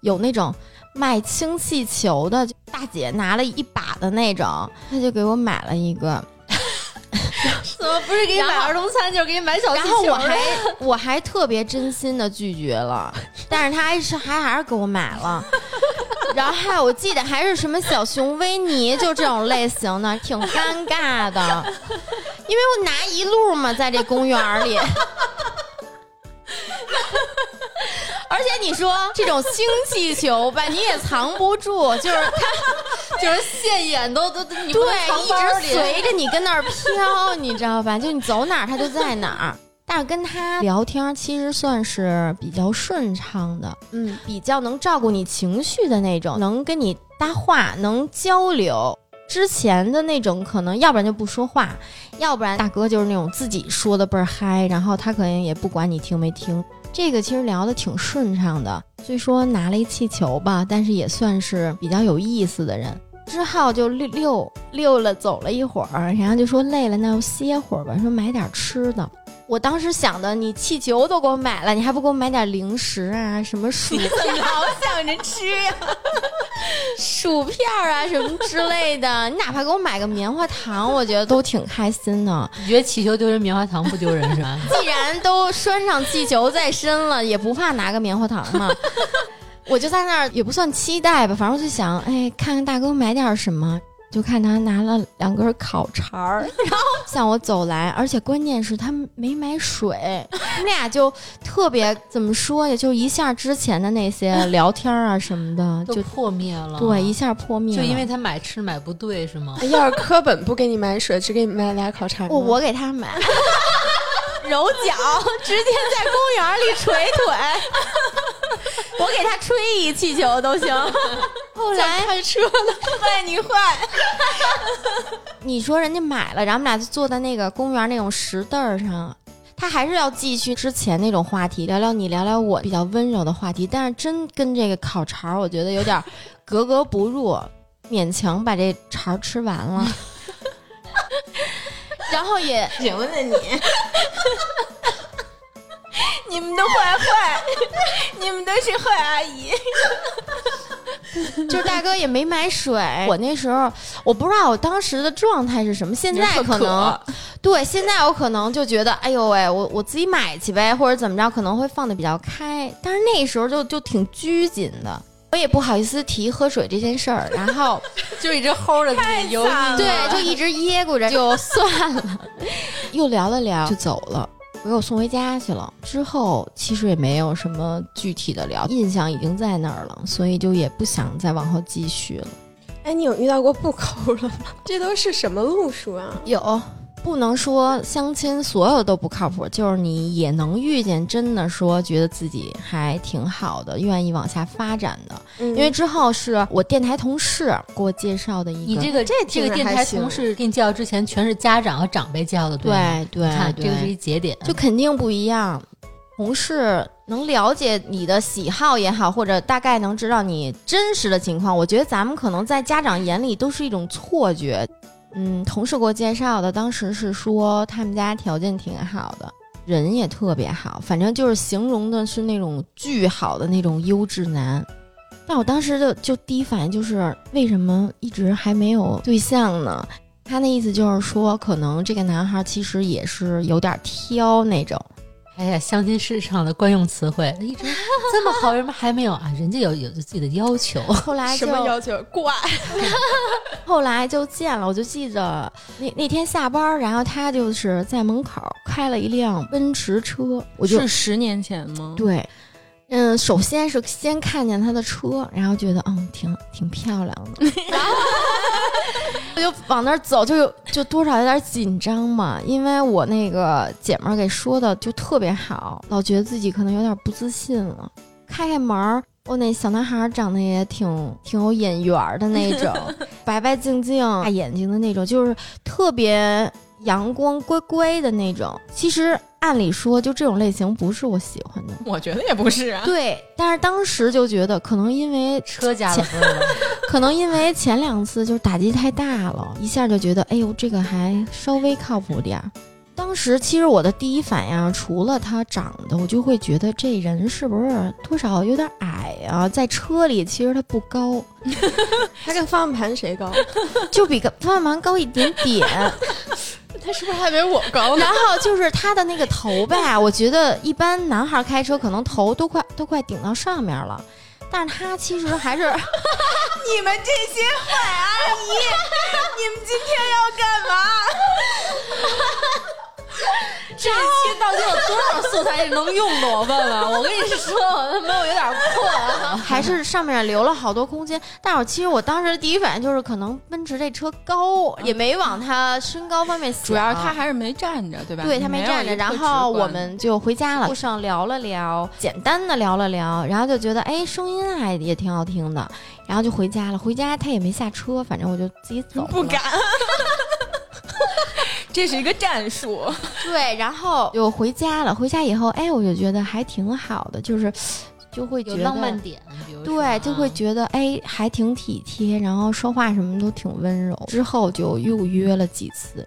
有那种卖氢气球的大姐拿了一把的那种，她就给我买了一个。怎么不是给你买儿童餐，就是给你买小然后我还我还特别真心的拒绝了，但是他还是还还是给我买了。然后还有我记得还是什么小熊维尼，就这种类型的，挺尴尬的，因为我拿一路嘛，在这公园里。而且你说 这种氢气球吧，你也藏不住，就是它 就是现眼都都你对一直随着你跟那儿飘，你知道吧？就你走哪儿，它就在哪儿。但是跟他聊天，其实算是比较顺畅的，嗯，比较能照顾你情绪的那种，能跟你搭话，能交流。之前的那种可能，要不然就不说话，要不然大哥就是那种自己说的倍儿嗨，然后他可能也不管你听没听。这个其实聊的挺顺畅的，虽说拿了一气球吧，但是也算是比较有意思的人。之后就溜溜溜了，走了一会儿，然后就说累了，那就歇会儿吧，说买点吃的。我当时想的，你气球都给我买了，你还不给我买点零食啊？什么薯片？老想着吃呀、薯片啊，什么之类的，你哪怕给我买个棉花糖，我觉得都挺开心的。你觉得气球丢人，棉花糖不丢人是吧？既然都拴上气球在身了，也不怕拿个棉花糖嘛。我就在那儿也不算期待吧，反正我就想，哎，看看大哥买点什么。就看他拿了两根烤肠儿，然后向我走来，而且关键是他没买水，我们俩就特别怎么说呀？就一下之前的那些聊天啊什么的 都就破灭了。对一下破灭了，就因为他买吃买不对是吗？要是科本不给你买水，只给你买俩烤肠，我我给他买揉脚，直接在公园里捶腿，我给他吹一气球都行。后来开车了，坏你坏，你说人家买了，然后我们俩就坐在那个公园那种石凳上。他还是要继续之前那种话题，聊聊你，聊聊我，比较温柔的话题。但是真跟这个烤肠，我觉得有点格格不入，勉强把这肠吃完了，然后也行了你，你们都坏坏，你们都是坏阿姨。就是大哥也没买水，我那时候我不知道我当时的状态是什么，现在可能对，现在我可能就觉得，哎呦喂，我我自己买去呗，或者怎么着，可能会放的比较开，但是那时候就就挺拘谨的，我也不好意思提喝水这件事儿，然后就一直齁着自己油腻。对，就一直噎咕着，就算了，又聊了聊就走了。我给我送回家去了。之后其实也没有什么具体的聊，印象已经在那儿了，所以就也不想再往后继续了。哎，你有遇到过不抠了吗？这都是什么路数啊？有，不能说相亲所有都不靠谱，就是你也能遇见真的说觉得自己还挺好的，愿意往下发展的。因因为之后是我电台同事给我介绍的一个，你这个这这个电台同事给你介绍之前，全是家长和长辈介绍的，吗对对你看对这个是一节点，就肯定不一样。同事能了解你的喜好也好，或者大概能知道你真实的情况，我觉得咱们可能在家长眼里都是一种错觉。嗯，同事给我介绍的，当时是说他们家条件挺好的，人也特别好，反正就是形容的是那种巨好的那种优质男。但我当时就就第一反应就是，为什么一直还没有对象呢？他那意思就是说，可能这个男孩其实也是有点挑那种。哎呀，相亲市场的惯用词汇，一直这么好，为什么还没有啊？人家有有自己的要求，后来什么要求？怪。后来就见了，我就记得那那天下班，然后他就是在门口开了一辆奔驰车，我就是十年前吗？对，嗯，首先是先看见他的车，然后觉得嗯挺挺漂亮的，然后我就往那儿走，就有就多少有点紧张嘛，因为我那个姐们儿给说的就特别好，老觉得自己可能有点不自信了，开开门儿。我那小男孩长得也挺挺有眼缘儿的那种，白白净净、大眼睛的那种，就是特别阳光、乖乖的那种。其实按理说，就这种类型不是我喜欢的。我觉得也不是啊。对，但是当时就觉得，可能因为 车加了分了。可能因为前两次就是打击太大了，一下就觉得，哎呦，这个还稍微靠谱点儿。当时其实我的第一反应，除了他长得，我就会觉得这人是不是多少有点矮啊？在车里其实他不高，他跟方向盘谁高？就比个方向盘高一点点。他是不是还没我高呢？然后就是他的那个头吧，我觉得一般男孩开车可能头都快都快顶到上面了，但是他其实还是。你们这些坏阿姨，你们今天要干嘛？这期到底有多少素材是能用的？我问问，我跟你说，我他妈我有点困啊。还是上面留了好多空间。但是我其实我当时的第一反应就是，可能奔驰这车高，也没往他身高方面想。主要是他还是没站着，对吧？对他没站着，然后我们就回家了，路上聊了聊，简单的聊了聊，然后就觉得哎，声音还也挺好听的，然后就回家了。回家他也没下车，反正我就自己走。不敢，这是一个战术。对，然后就回家了。回家以后，哎，我就觉得还挺好的，就是就会觉有得浪漫点，对，就会啊觉得哎，还挺体贴，然后说话什么都挺温柔。之后就又约了几次，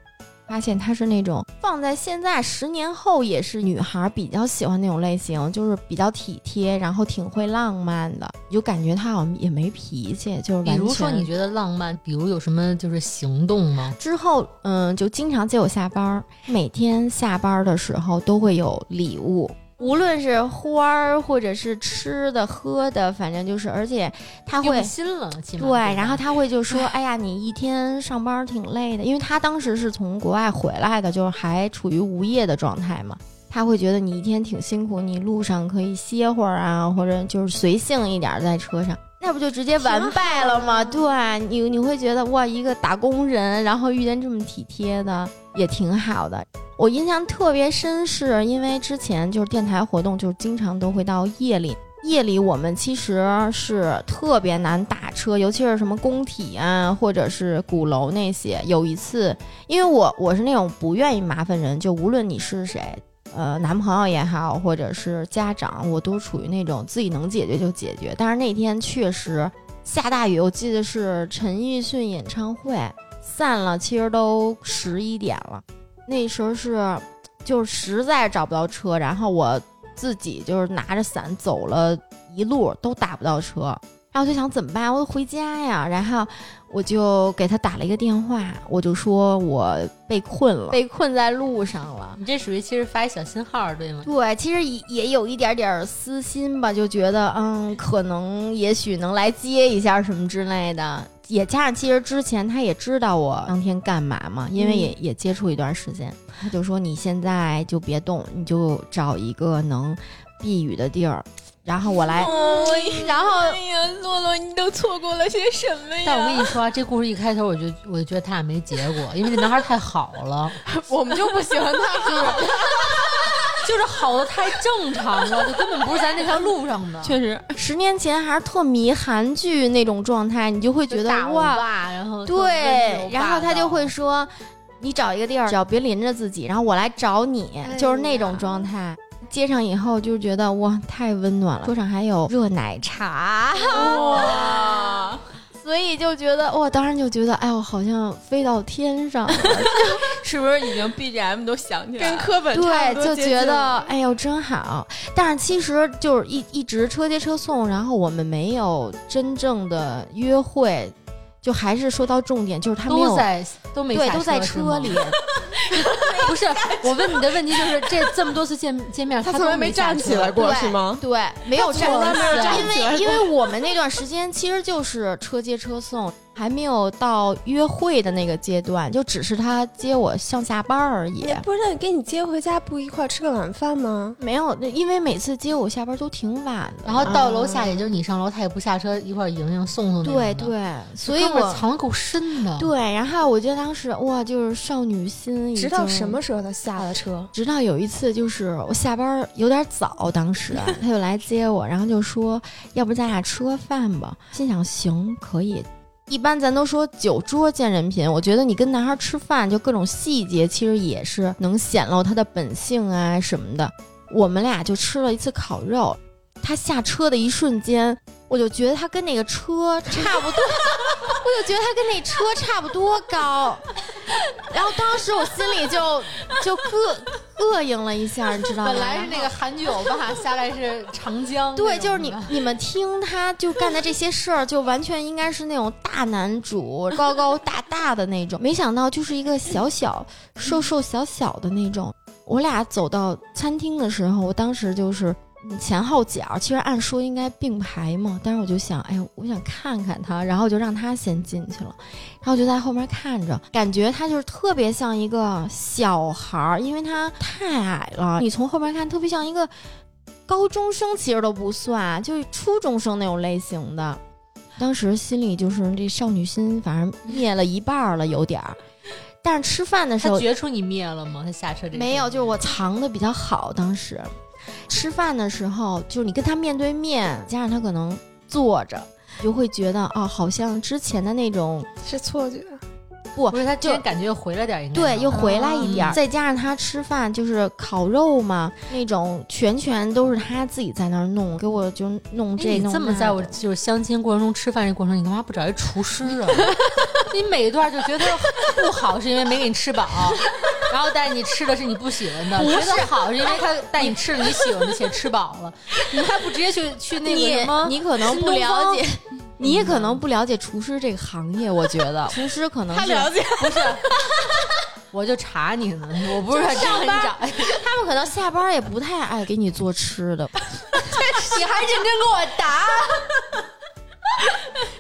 发现她是那种放在现在十年后也是女孩比较喜欢那种类型，就是比较体贴，然后挺会浪漫的。你就感觉她好像也没脾气，就是比。如说你觉得浪漫，比如有什么就是行动吗？之后，嗯，就经常接我下班儿，每天下班儿的时候都会有礼物，无论是花儿或者是吃的喝的，反正就是，而且他会心了，起码对，然后他会就说：“哎呀，你一天上班挺累的，因为他当时是从国外回来的，就是还处于无业的状态嘛。他会觉得你一天挺辛苦，你路上可以歇会儿啊，或者就是随性一点在车上，那不就直接完败了吗？对你，你会觉得哇，一个打工人，然后遇见这么体贴的，也挺好的。我印象特别深，是因为之前就是电台活动，就是经常都会到夜里。夜里我们其实是特别难打车，尤其是什么工体啊，或者是鼓楼那些。有一次，因为我我是那种不愿意麻烦人，就无论你是谁，呃，男朋友也好，或者是家长，我都处于那种自己能解决就解决。但是那天确实下大雨，我记得是陈奕迅演唱会散了，其实都十一点了。那时候是，就实在找不到车，然后我自己就是拿着伞走了一路都打不到车，然后就想怎么办？我得回家呀。然后我就给他打了一个电话，我就说我被困了，被困在路上了。你这属于其实发一小信号，对吗？对，其实也也有一点点私心吧，就觉得嗯，可能也许能来接一下什么之类的。也加上，其实之前他也知道我当天干嘛嘛，因为也、也接触一段时间，他就说你现在就别动，你就找一个能避雨的地儿，然后我来，然后哎呀，洛洛，你都错过了些什么呀？但我跟你说啊，这故事一开头我就我就觉得他俩没结果，因为这男孩太好了，我们就不喜欢他，就是 就是好的太正常了，就根本不是在那条路上的。确实，十年前还是特迷韩剧那种状态，你就会觉得哇，然后对，然后他就会说，你找一个地儿，只要别淋着自己，然后我来找你，哎就是那种状态。接上以后就觉得哇，太温暖了。桌上还有热奶茶，哇，所以就觉得哇，当时就觉得哎，呦好像飞到天上了。是不是已经 BGM 都想起来了？跟课本对，就觉得哎呦真好。但是其实就是一一直车接车送，然后我们没有真正的约会，就还是说到重点，就是他没有都在都没下对都在车里。不是，我问你的问题就是这这么多次见见面，他从来没站起来过对是吗？对，没有站起来因为因为我们那段时间其实就是车接车送，还没有到约会的那个阶段，就只是他接我上下班而已。不是给你接回家，不一块吃个晚饭吗？没有，因为每次接我下班都挺晚的，然后到楼下也就是你上楼，他也不下车，一块迎迎送送。对对，所以我藏的够深的。对，然后我觉得当时哇，就是少女心已经，直到什么时候他下了车？直到有一次，就是我下班有点早，当时 他就来接我，然后就说：“要不咱俩吃个饭吧？”心想行，可以。一般咱都说酒桌见人品，我觉得你跟男孩吃饭，就各种细节，其实也是能显露他的本性啊什么的。我们俩就吃了一次烤肉，他下车的一瞬间，我就觉得他跟那个车差不多，我就觉得他跟那车差不多高。然后当时我心里就就膈膈应了一下，你知道吗？本来是那个韩剧欧巴，下来是长江。对，就是你你们听他就干的这些事儿，就完全应该是那种大男主，高高大大的那种。没想到就是一个小小瘦瘦小小的那种。我俩走到餐厅的时候，我当时就是嗯前后脚，其实按说应该并排嘛，但是我就想，哎，我想看看他，然后就让他先进去了，然后就在后面看着，感觉他就是特别像一个小孩儿，因为他太矮了，你从后边看特别像一个高中生，其实都不算，就是初中生那种类型的。当时心里就是这少女心，反正灭了一半儿了，有点儿。但是吃饭的时候他候觉出你灭了吗？他下车这没有，就是我藏的比较好。当时吃饭的时候，就你跟他面对面，加上他可能坐着，就会觉得哦，好像之前的那种是错觉。不不是他之前感觉又回来点儿，对，又回来一点再加上他吃饭就是烤肉嘛，那种全全都是他自己在那儿弄，给我就弄哎这弄你这么在我就是相亲过程中吃饭这过程，你干嘛不找一厨师啊？你每一段就觉得不好，是因为没给你吃饱，然后但是你吃的是你不喜欢的，觉得好是因为他带你吃了你喜欢的且吃饱了，你还不直接去去那个什么？你你可能不了解，你也可能不了解厨师这个行业，我觉得 厨师可能是他了解，不是 我就查你呢，我不是上班找。他们可能下班也不太爱给你做吃的。你还认真给我答？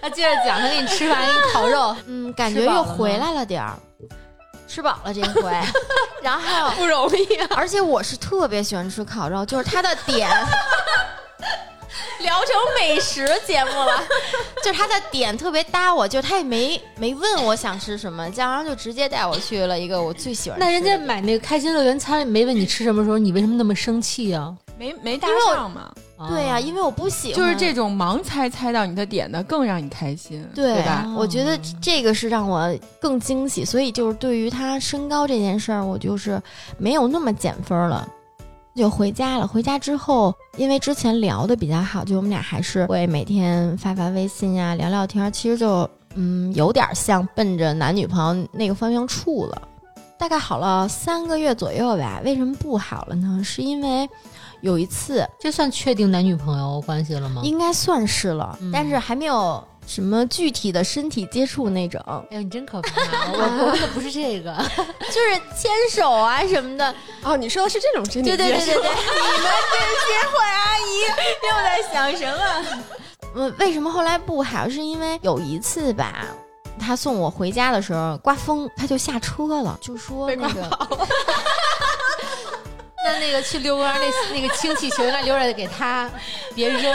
他接着讲，他给你吃完一烤肉，嗯，感觉又回来了点儿，吃饱了这回。然后，不容易啊。而且我是特别喜欢吃烤肉，就是它的点。聊成美食节目了，就是他的点特别搭我，就是他也没没问我想吃什么，然后就直接带我去了一个我最喜欢吃的那。人家买那个开心乐园餐没问你吃什么时候，你为什么那么生气呀、没没搭上嘛，对呀、啊因为我不喜欢，就是这种盲猜猜到你的点的更让你开心，对吧？我觉得这个是让我更惊喜，所以就是对于他身高这件事儿，我就是没有那么减分了。就回家了。回家之后，因为之前聊的比较好，就我们俩还是会每天发发微信呀、聊聊天儿。其实就嗯，有点像奔着男女朋友那个方向处了。大概好了三个月左右吧。为什么不好了呢？是因为有一次，这算确定男女朋友关系了吗？应该算是了，嗯但是还没有什么具体的身体接触那种。哎呦，你真可怕！我我问的不是这个，就是牵手啊什么的。哦，你说的是这种身体对对对接触对对。你们这些坏阿姨又在想什么？嗯，为什么后来不好？是因为有一次吧，他送我回家的时候刮风，他就下车了，就说那个 那那个去遛弯儿那那个氢气球应该留着给他，别扔，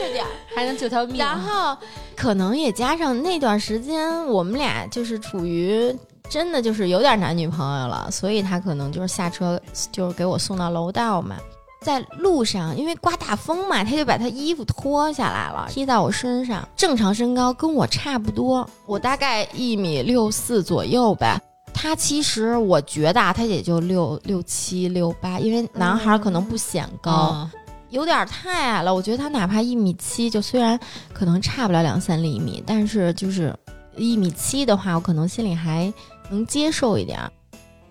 这点儿。还能救条命。然后可能也加上那段时间我们俩就是处于真的就是有点男女朋友了，所以他可能就是下车就是给我送到楼道嘛。在路上，因为刮大风嘛，他就把他衣服脱下来了，披在我身上。正常身高跟我差不多，我大概一米六四左右吧。他其实我觉得啊，他也就六六七六八，因为男孩可能不显高。高，有点太矮了。我觉得他哪怕一米七，就虽然可能差不了两三厘米，但是就是一米七的话，我可能心里还能接受一点儿。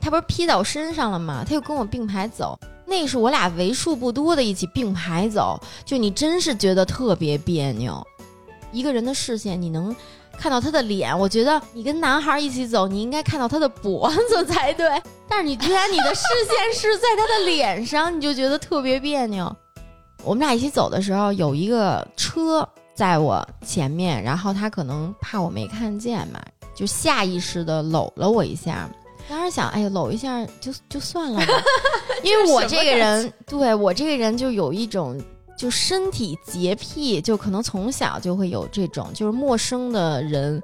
他不是披到我身上了吗？他又跟我并排走，那是我俩为数不多的一起并排走，就你真是觉得特别别扭。一个人的视线，你能看到他的脸，我觉得你跟男孩一起走，你应该看到他的脖子才对。但是你居然你的视线是在他的脸上，你就觉得特别别扭。我们俩一起走的时候，有一个车在我前面，然后他可能怕我没看见嘛，就下意识的搂了我一下。当时想，哎呀，搂一下就就算了吧，因为我这个人，对我这个人就有一种就身体洁癖，就可能从小就会有这种，就是陌生的人。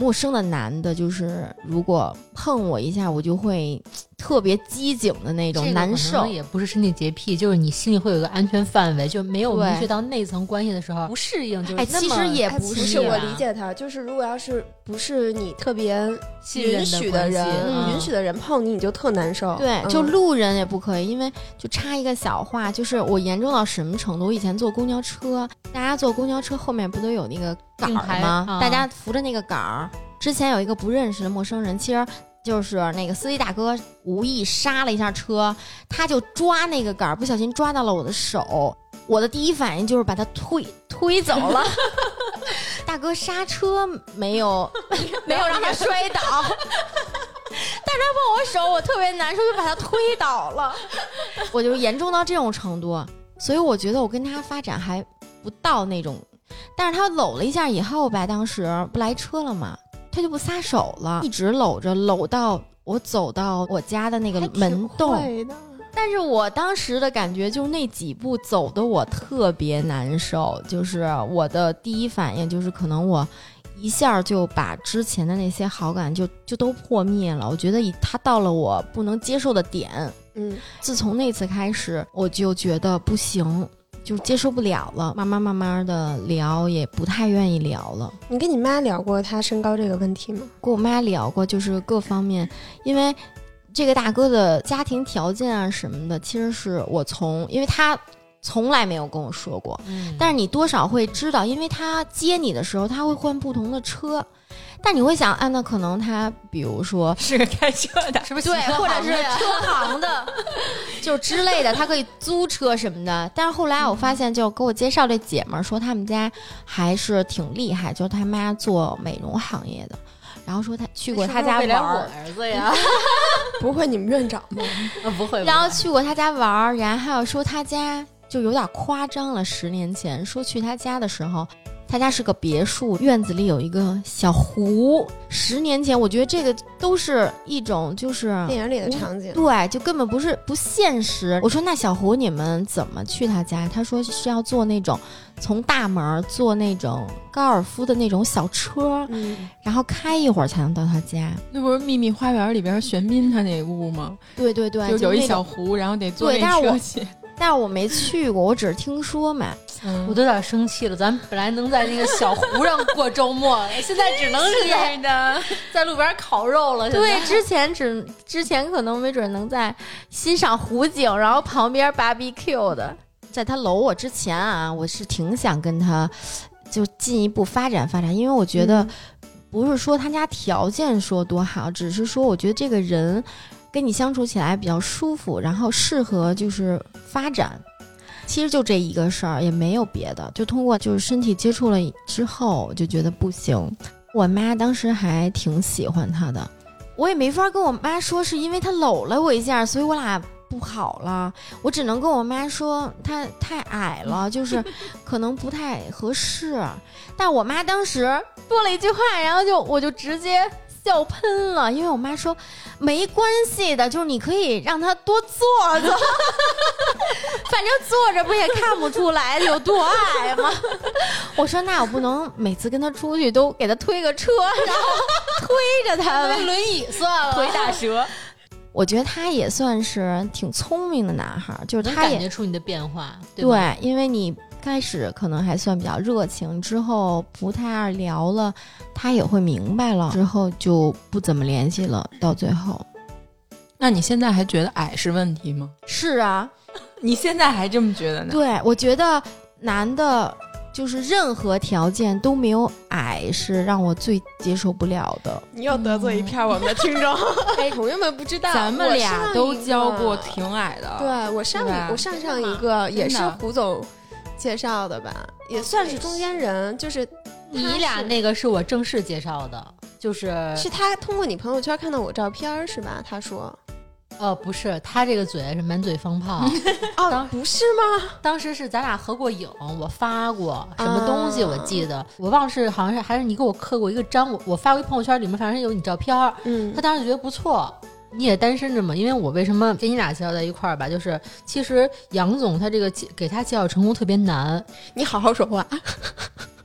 陌生的男的，就是如果碰我一下，我就会特别机警的那种难受。也不是身体洁癖，就是你心里会有个安全范围，就没有对明确到那层关系的时候不适应，就是哎其实也哎不是我啊理解他，就是如果要是不是你特别允许关系人，嗯允许的人碰你，你就特难受。对，嗯就路人也不可以，因为就插一个小话，就是我严重到什么程度？我以前坐公交车，大家坐公交车后面不都有那个杆儿吗？啊大家扶着那个杆儿。之前有一个不认识的陌生人，其实就是那个司机大哥无意刹了一下车，他就抓那个杆，不小心抓到了我的手。我的第一反应就是把他推 推走了。大哥刹车没有 没有让他摔倒，但是他碰我手，我特别难受，就把他推倒了。我就严重到这种程度，所以我觉得我跟他发展还不到那种。但是他搂了一下以后吧，当时不来车了嘛，他就不撒手了，一直搂着，搂到我走到我家的那个门洞。但是我当时的感觉就是那几步走的我特别难受，就是我的第一反应就是可能我一下就把之前的那些好感就就都破灭了。我觉得以他到了我不能接受的点，嗯，自从那次开始，我就觉得不行，就接受不了了。慢慢慢慢的聊，也不太愿意聊了。你跟你妈聊过他身高这个问题吗？跟我妈聊过，就是各方面，因为这个大哥的家庭条件啊什么的，其实是我从，因为他从来没有跟我说过，嗯但是你多少会知道，因为他接你的时候他会换不同的车，但你会想，啊，那可能他比如说是个开车的，是不是对，或者是车行的，就之类的，他可以租车什么的。但是后来我发现，就给我介绍这姐们儿说，他们家还是挺厉害，就是他妈做美容行业的。然后说他去过他家玩儿，儿子呀？不会你们院长吗？啊，不会。然后去过他家玩儿，然后还有说他家就有点夸张了。十年前说去他家的时候，他家是个别墅，院子里有一个小湖。十年前，我觉得这个都是一种就是电影里的场景，对，就根本不是不现实。我说那小胡你们怎么去他家？他说是要坐那种从大门儿坐那种高尔夫的那种小车，嗯，然后开一会儿才能到他家。那不是《秘密花园》里边玄彬他那屋吗？对对对，就有一，小湖，然后得坐那车去。但是我没去过，我只是听说嘛。嗯我都有点生气了，咱本来能在那个小湖上过周末，现在只能是在的，在路边烤肉了。对，之前只之前可能没准能在欣赏湖景，然后旁边 barbecue 的。在他搂我之前啊，我是挺想跟他就进一步发展发展，因为我觉得不是说他家条件说多好，只是说我觉得这个人跟你相处起来比较舒服，然后适合就是发展。其实就这一个事儿，也没有别的。就通过就是身体接触了之后，我就觉得不行。我妈当时还挺喜欢他的，我也没法跟我妈说，是因为他搂了我一下，所以我俩不好了。我只能跟我妈说他太矮了，就是可能不太合适。但我妈当时说了一句话，然后就我就直接笑喷了，因为我妈说没关系的，就是你可以让他多坐坐，反正坐着不也看不出来有多矮吗？我说那我不能每次跟他出去都给他推个车，然后推着他呗。轮椅算了，腿打折。我觉得他也算是挺聪明的男孩，就是他也觉出你的变化，对？对，因为你开始可能还算比较热情，之后不太爱聊了，他也会明白了，之后就不怎么联系了。到最后那你现在还觉得矮是问题吗？是啊，你现在还这么觉得呢？对我觉得男的。就是任何条件都没有矮是让我最接受不了的。你又得罪一片我们的听众，哎，朋友们不知道，咱们俩都教过挺。矮的。对我上我上上一个也是胡总介绍的吧，也算是中间人，就是你俩那个是我正式介绍的，就是是他通过你朋友圈看到我照片儿是吧？他说哦不是，他这个嘴是满嘴放炮。哦当，不是吗？当时是咱俩合过影，我发过什么东西，我记得、我忘了是好像是还是你给我刻过一个章，我我发过一朋友圈，里面反正有你照片儿。嗯他当时觉得不错。你也单身着嘛？因为我为什么跟你俩介绍在一块儿吧？就是其实杨总他这个给他介绍成功特别难。你好好说话。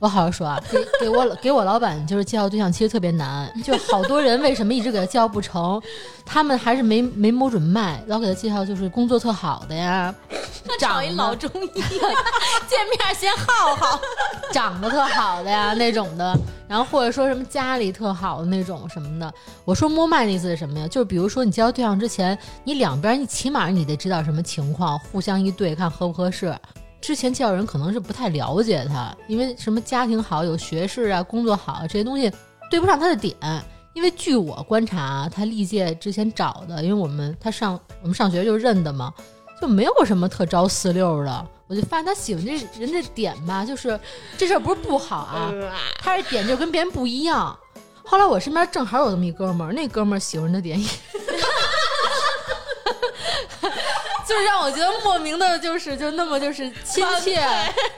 我好好说啊，给给我给我老板就是介绍对象其实特别难，就好多人为什么一直给他介绍不成？他们还是没没摸准脉，老给他介绍就是工作特好的呀，找一老中医，见面先耗耗。长得特好的呀那种的，然后或者说什么家里特好的那种什么的。我说摸脉的意思是什么呀？就是比如说你介绍对象之前，你两边你起码你得知道什么情况，互相一对看合不合适。之前介绍人可能是不太了解他，因为什么家庭好、有学识啊、工作好啊这些东西对不上他的点。因为据我观察啊，他历届之前找的，因为我们他上我们上学就认的嘛，就没有什么特招四六的。我就发现他喜欢这人这点吧，就是这事儿不是不好啊，他这点就跟别人不一样。后来我身边正好有这么一哥们儿，那哥们儿喜欢的点也，就让我觉得莫名的，就是就那么就是亲切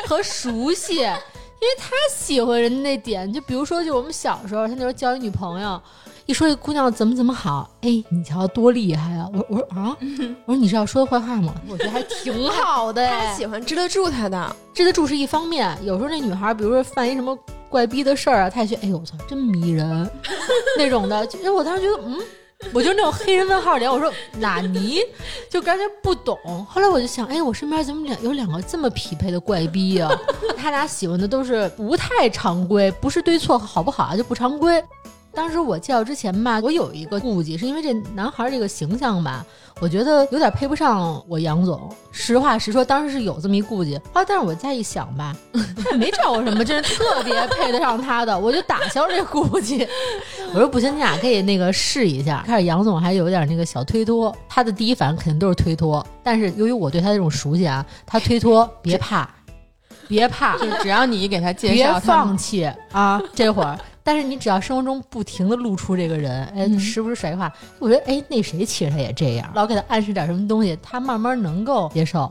和熟悉，因为他喜欢人那点，就比如说就我们小时候，他那时候交一女朋友。一说这姑娘怎么怎么好，哎，你瞧多厉害啊！我我说啊，我说你是要说坏话吗？我觉得还 挺好的哎，他喜欢支得住他的，支得住是一方面，有时候那女孩，比如说犯一什么怪逼的事儿啊，他也觉得，哎呦我操，真迷人 那种的。就我当时觉得，嗯，我就那种黑人问号脸，我说哪尼，就感觉不懂。后来我就想，哎，我身边怎么两有两个这么匹配的怪逼呀、他俩喜欢的都是不太常规，不是对错好不好啊，就不常规。当时我介绍之前吧，我有一个顾忌，是因为这男孩这个形象吧，我觉得有点配不上我杨总。实话实说，当时是有这么一顾忌。后来，但是我再一想吧，他 也没找过什么真是特别配得上他的，我就打消这顾忌。我说不行，你俩可以那个试一下。开始杨总还有点那个小推脱，他的第一反应肯定都是推脱。但是由于我对他这种熟悉啊，他推脱别怕，别怕，就只要你给他介绍，别放弃啊！这会儿但是你只要生活中不停的露出这个人，哎，嗯时不时甩个话，我觉得哎，那谁其实他也这样，老给他暗示点什么东西，他慢慢能够接受。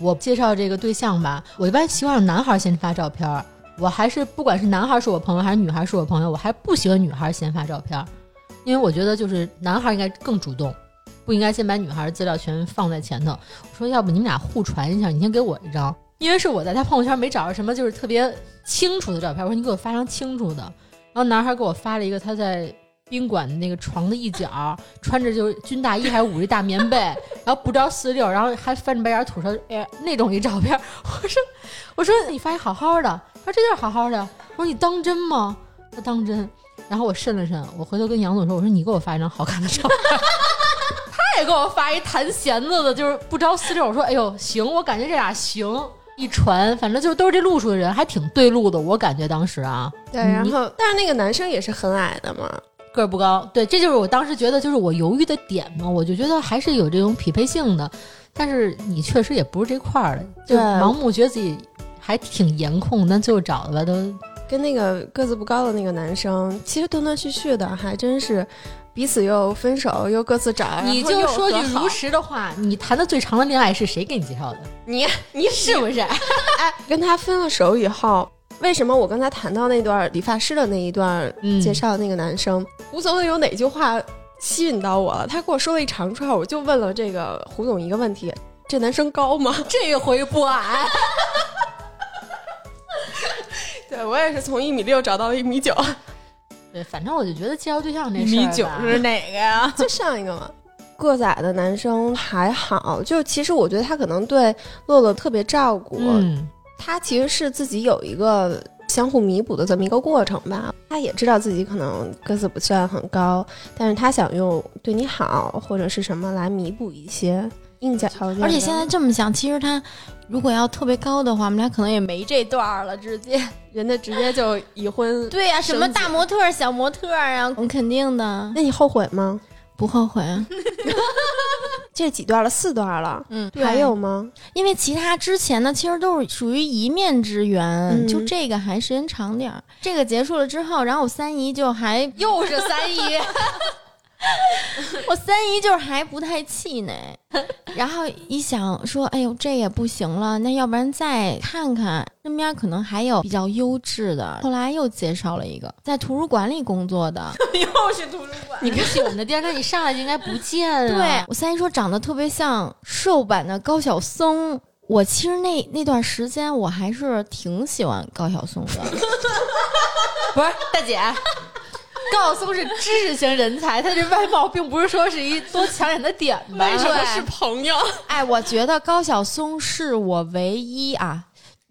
我介绍这个对象吧，我一般习惯让男孩先发照片儿，我还是不管是男孩是我朋友还是女孩是我朋友，我还不喜欢女孩先发照片儿，因为我觉得就是男孩应该更主动。不应该先把女孩资料全放在前头。我说，要不你们俩互传一下，你先给我一张，因为是我在他朋友圈没找着什么就是特别清楚的照片。我说你给我发张清楚的。然后男孩给我发了一个他在宾馆的那个床的一角，穿着就军大衣还捂着大棉被，然后不着四六，然后还翻着白眼吐舌，哎那种一照片。我说我说你发一好好的，他说这就是好好的。我说你当真吗？他当真。然后我慎了慎，我回头跟杨总说，我说你给我发一张好看的照片。他也给我发一弹弦子的，就是不着四六。我说哎呦行，我感觉这俩行。一传，反正就都是这路数的人，还挺对路的。我感觉当时啊，对，然后但是那个男生也是很矮的嘛，个儿不高，对，这就是我当时觉得就是我犹豫的点嘛，我就觉得还是有这种匹配性的，但是你确实也不是这块儿的，就盲目觉得自己还挺颜控，但最后找的吧都跟那个个子不高的那个男生，其实断断续续的，还真是彼此又分手，又各自找。你就说句如实的话，你谈的最长的恋爱是谁给你介绍的？你 你是不是？哎，跟他分了手以后，为什么我刚才谈到那段理发师的那一段嗯介绍那个男生，胡总有哪句话吸引到我了？他给我说了一长串，我就问了这个胡总一个问题：这男生高吗？这回不矮，对我也是从一米六找到了一米九，对，反正我就觉得介绍对象这事儿米九是哪个呀？就上一个嘛。个子矮的男生还好，就其实我觉得他可能对洛洛特别照顾，嗯，他其实是自己有一个相互弥补的这么一个过程吧。他也知道自己可能个子不算很高，但是他想用对你好或者是什么来弥补一些硬件条件。而且现在这么想，其实他如果要特别高的话，我们俩可能也没这段儿了，直接。人家直接就已婚，对呀、什么大模特、小模特儿啊，我肯定的，那你后悔吗？不后悔啊。这几段了，四段了，嗯，还有吗？因为其他之前的其实都是属于一面之缘，嗯就这个还时间长点儿。这个结束了之后，然后我三姨就还又是三姨，我三姨就是还不太气馁，然后一想说，哎呦这也不行了，那要不然再看看身边可能还有比较优质的。后来又介绍了一个在图书馆里工作的，又是图书馆。你不喜欢的地儿，那你上来就应该不见啊。对我三姨说长得特别像瘦版的高晓松。我其实那那段时间我还是挺喜欢高晓松的，不是大姐，高晓松是知识型人才，他这外貌并不是说是一多抢眼的点吧？为什么是朋友？哎，我觉得高晓松是我唯一啊，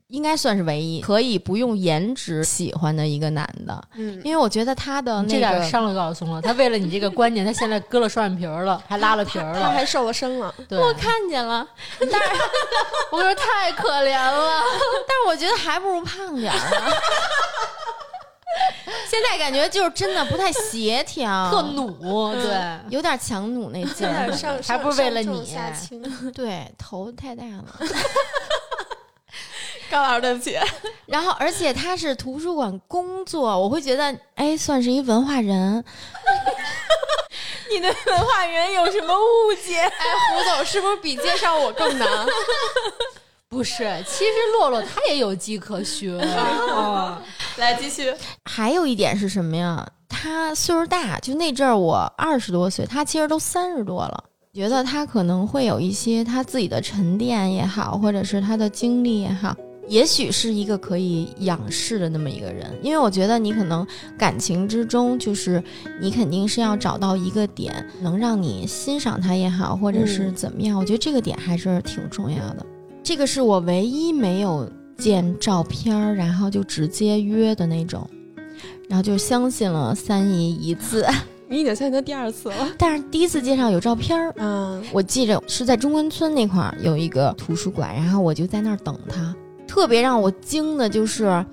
应该算是唯一可以不用颜值喜欢的一个男的，嗯，因为我觉得他的这那个点伤了高晓松了。他为了你这个观念，他现在割了双眼皮儿了，还拉了皮儿了。他还瘦了身了。对，我看见了，但是 我说太可怜了，但是我觉得还不如胖点儿呢。现在感觉就是真的不太协调，特努，对，有点强弩那劲儿，还不是为了你 对，头太大了。高老师，对不起。然后，而且他是图书馆工作，我会觉得，哎，算是一文化人。你对文化人有什么误解？哎，胡总是不是比介绍我更难？不是，其实洛洛他也有迹可循。哦来继续。还有一点是什么呀？他岁数大，就那阵儿我二十多岁，他其实都三十多了。觉得他可能会有一些他自己的沉淀也好，或者是他的经历也好，也许是一个可以仰视的那么一个人。因为我觉得你可能感情之中，就是你肯定是要找到一个点，能让你欣赏他也好，或者是嗯怎么样。我觉得这个点还是挺重要的。这个是我唯一没有见照片儿，然后就直接约的那种，然后就相信了三姨一次。你已经相信他第二次了。但是第一次介绍有照片儿，嗯，我记着是在中关村那块儿有一个图书馆，然后我就在那儿等他。特别让我惊的就是，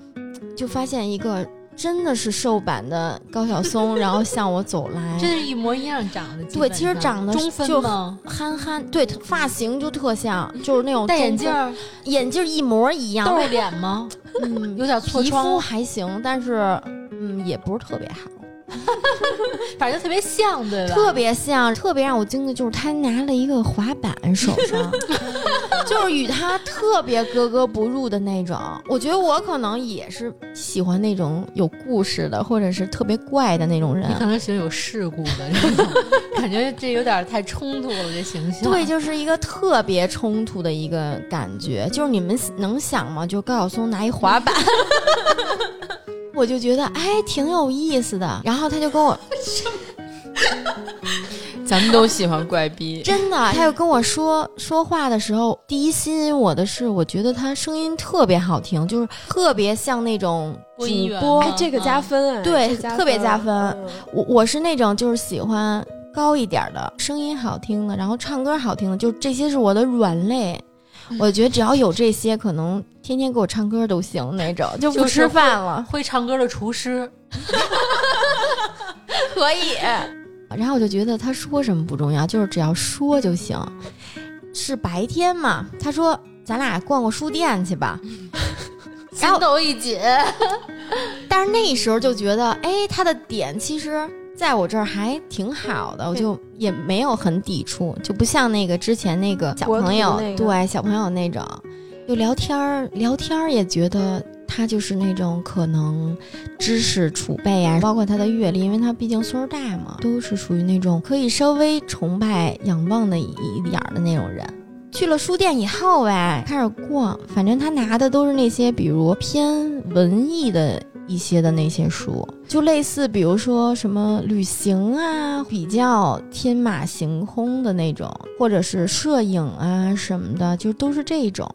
就发现一个真的是瘦版的高晓松，然后向我走来，真是一模一样长得。对其实长得就？憨憨，对发型就特像，就是那种戴眼，镜儿，眼镜一模一样，豆脸吗？嗯，有点痤皮肤。还行，但是嗯，也不是特别好。反正特别像，对吧？特别像，特别让我惊的就是他拿了一个滑板手上，就是与他特别格格不入的那种。我觉得我可能也是喜欢那种有故事的，或者是特别怪的那种人你。可能喜欢有事故的那种，感觉这有点太冲突了，这形象。对，就是一个特别冲突的一个感觉。就是你们能想吗？就高晓松拿一滑板。我就觉得哎挺有意思的，然后他就跟我 咱们都喜欢怪逼，真的，他又跟我说说话的时候，第一吸引我的是，我觉得他声音特别好听，就是特别像那种主播。这个加分哎，对特别加分。嗯。我我是那种就是喜欢高一点的声音好听的，然后唱歌好听的，就这些是我的软肋。我觉得只要有这些，可能天天给我唱歌都行那种，就不吃饭了。会唱歌的厨师，可以。然后我就觉得他说什么不重要，就是只要说就行。是白天嘛？他说咱俩逛逛书店去吧。然后心头一紧。但是那时候就觉得，哎，他的点其实在我这儿还挺好的，我就也没有很抵触，就不像那个之前那个小朋友，那个对小朋友那种，就聊天儿聊天儿也觉得他就是那种可能知识储备啊，包括他的阅历，因为他毕竟岁数大嘛，都是属于那种可以稍微崇拜仰望的一点儿的那种人。去了书店以后呗，开始逛，反正他拿的都是那些比如偏文艺的一些的那些书，就类似比如说什么旅行啊，比较天马行空的那种，或者是摄影啊什么的，就都是这种。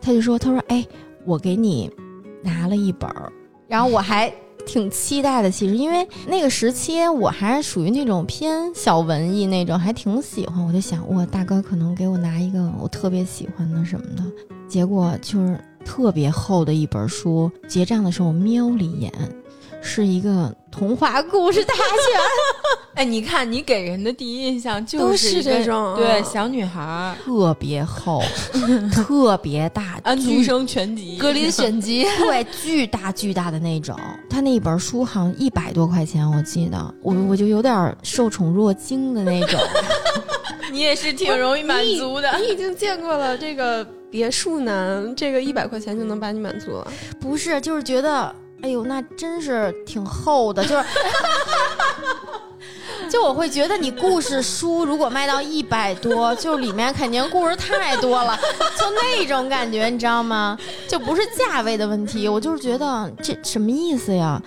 他就说，他说，哎，我给你拿了一本儿，然后我还。挺期待的，其实因为那个时期我还是属于那种偏小文艺那种，还挺喜欢。我就想，我，大哥可能给我拿一个我特别喜欢的什么的，结果就是特别厚的一本书。结账的时候瞄了一眼，是一个童话故事大全，哎，你看你给人的第一印象就是是这种对嗯小女孩，特别厚，特别大，安徒生全集，格林选集，对，巨大巨大的那种。他那一本书好像一百多块钱，我记得，我我就有点受宠若惊的那种。你也是挺容易满足的。你已经见过了这个别墅男，这个一百块钱就能把你满足了。不是，就是觉得，哎呦，那真是挺厚的，就是。就我会觉得你故事书如果卖到一百多，就里面肯定故事太多了，就那种感觉，你知道吗？就不是价位的问题，我就是觉得这什么意思呀？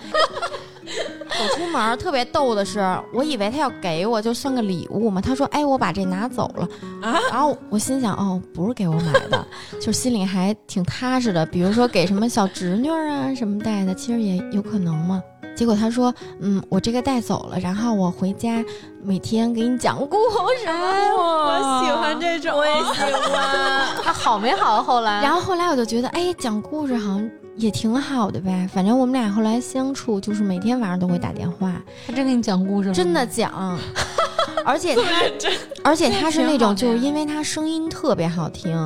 走出门特别逗的是，我以为他要给我就算个礼物嘛，他说：“哎，我把这拿走了。”啊然后我心想：“哦，不是给我买的，就心里还挺踏实的。比如说给什么小侄女啊什么带的，其实也有可能嘛。”结果他说：“嗯，我这个带走了，然后我回家每天给你讲故事。我喜欢这种我也喜欢。他好没好？后来，然后后来我就觉得，哎，讲故事好像也挺好的呗。反正我们俩后来相处，就是每天晚上都会打电话，他真给你讲故事吗？真的讲，而且他，而且他是那种，就是因为他声音特别好听，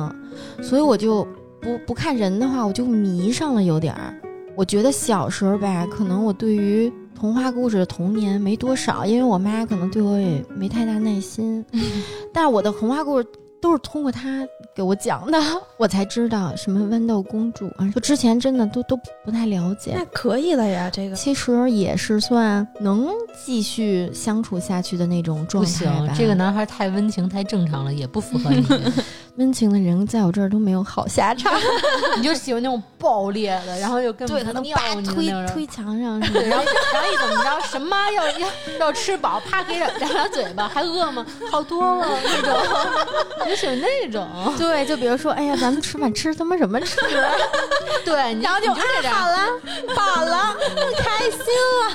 所以我就不不看人的话，我就迷上了有点儿。我觉得小时候吧，可能我对于童话故事的童年没多少，因为我妈可能对我也没太大耐心，但是我的童话故事。都是通过他给我讲的，我才知道什么豌豆公主啊，就之前真的都都不太了解。那可以了呀，这个其实也是算能继续相处下去的那种状不行态吧。，这个男孩太温情太正常了，也不符合你。温情的人在我这儿都没有好下场，你就喜欢那种爆裂的，然后又根对，可本尿能叭你推。推墙上 然后然后一怎么着，什么要要要吃饱，啪给两两俩嘴巴，还饿吗？好多了那种，你就喜欢那种。对，就比如说，哎呀，咱们吃饭吃他妈什么吃？对，然后就你就这样，啊好了，饱了，开心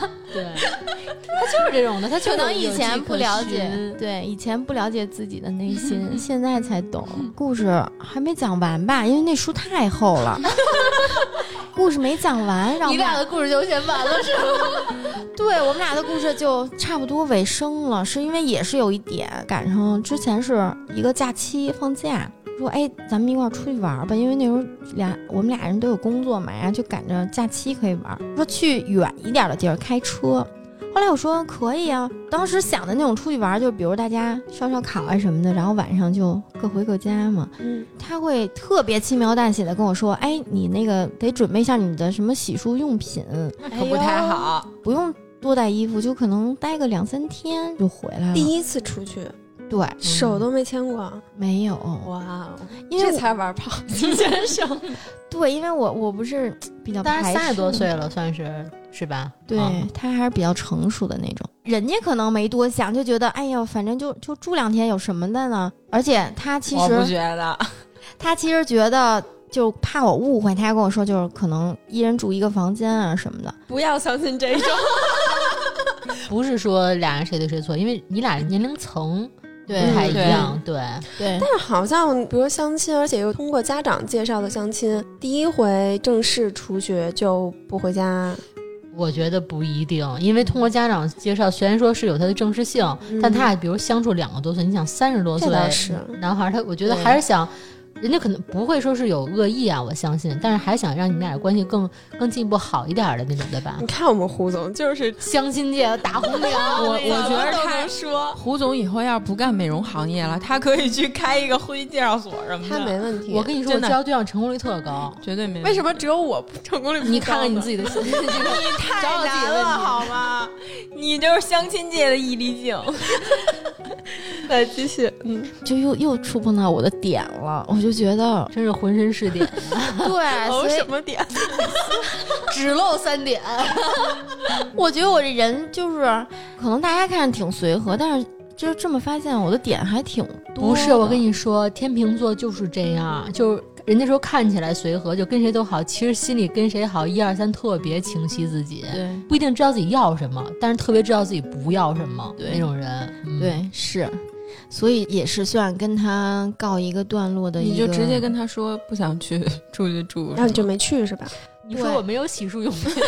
了。对，他就是这种的，他就可能以前不了解对，以前不了解自己的内心，现在才懂。故事还没讲完吧？因为那书太厚了，故事没讲完，让你俩的故事就先完了是吗？对我们俩的故事就差不多尾声了，是因为也是有一点赶上之前是一个假期放假，说，哎，咱们一块儿出去玩儿吧，因为那时候俩我们俩人都有工作嘛，然后就赶着假期可以玩儿，说去远一点的地儿开车。后来我说可以啊，当时想的那种出去玩儿，就比如大家烧烧烤啊什么的，然后晚上就各回各家嘛。嗯，他会特别轻描淡写的跟我说，哎，你那个得准备一下你的什么洗漱用品，可不太好。不用多带衣服，就可能待个两三天就回来了。第一次出去对，手都没牵过，没有，哇哦，因为这才玩炮 先生。对，因为我我不是比较排但是三十多岁了，算是是吧？对、嗯他还是比较成熟的那种，人家可能没多想，就觉得哎呀，反正就就住两天有什么的呢？而且他其实我不实觉得，他其实觉得就怕我误会，他还跟我说就是可能一人住一个房间啊什么的。不要相信这种。不是说俩人谁对谁错，因为你俩年龄层不对太一样，对。对，但是好像比如相亲，而且又通过家长介绍的相亲，第一回正式出去就不回家，我觉得不一定，因为通过家长介绍，虽然说是有它的正式性，但他俩比如相处两个多岁，你想三十多岁是。男孩儿，他我觉得还是想，人家可能不会说是有恶意啊，我相信，但是还想让你们俩关系更更进一步好一点儿的那种，对吧你？看我们胡总就是相亲界的大红 娘，我我觉得他说，胡总以后要是不干美容行业了，他可以去开一个婚姻介绍所什么的。他没问题。我跟你说，我真的介绍对象成功率特高。绝对没问题。为什么只有我不成功率不高？你看看你自己的心，你找太难了好吗？你就是相亲界的易立竞。来继续，嗯，就又又触碰到我的点了，我就觉得真是浑身是点，对，哦什么点？只露三点。我觉得我这人就是，可能大家看着挺随和，但是就这么发现我的点还挺多。不是，我跟你你说，天秤座就是这样，就是人家说看起来随和，就跟谁都好，其实心里跟谁好，一二三特别清晰自己，对。不一定知道自己要什么，但是特别知道自己不要什么，对。那种人。嗯、对是，所以也是算跟他告一个段落的一个。你就直接跟他说不想去 出去住，然后你就没去是吧？你说我没有洗漱用品，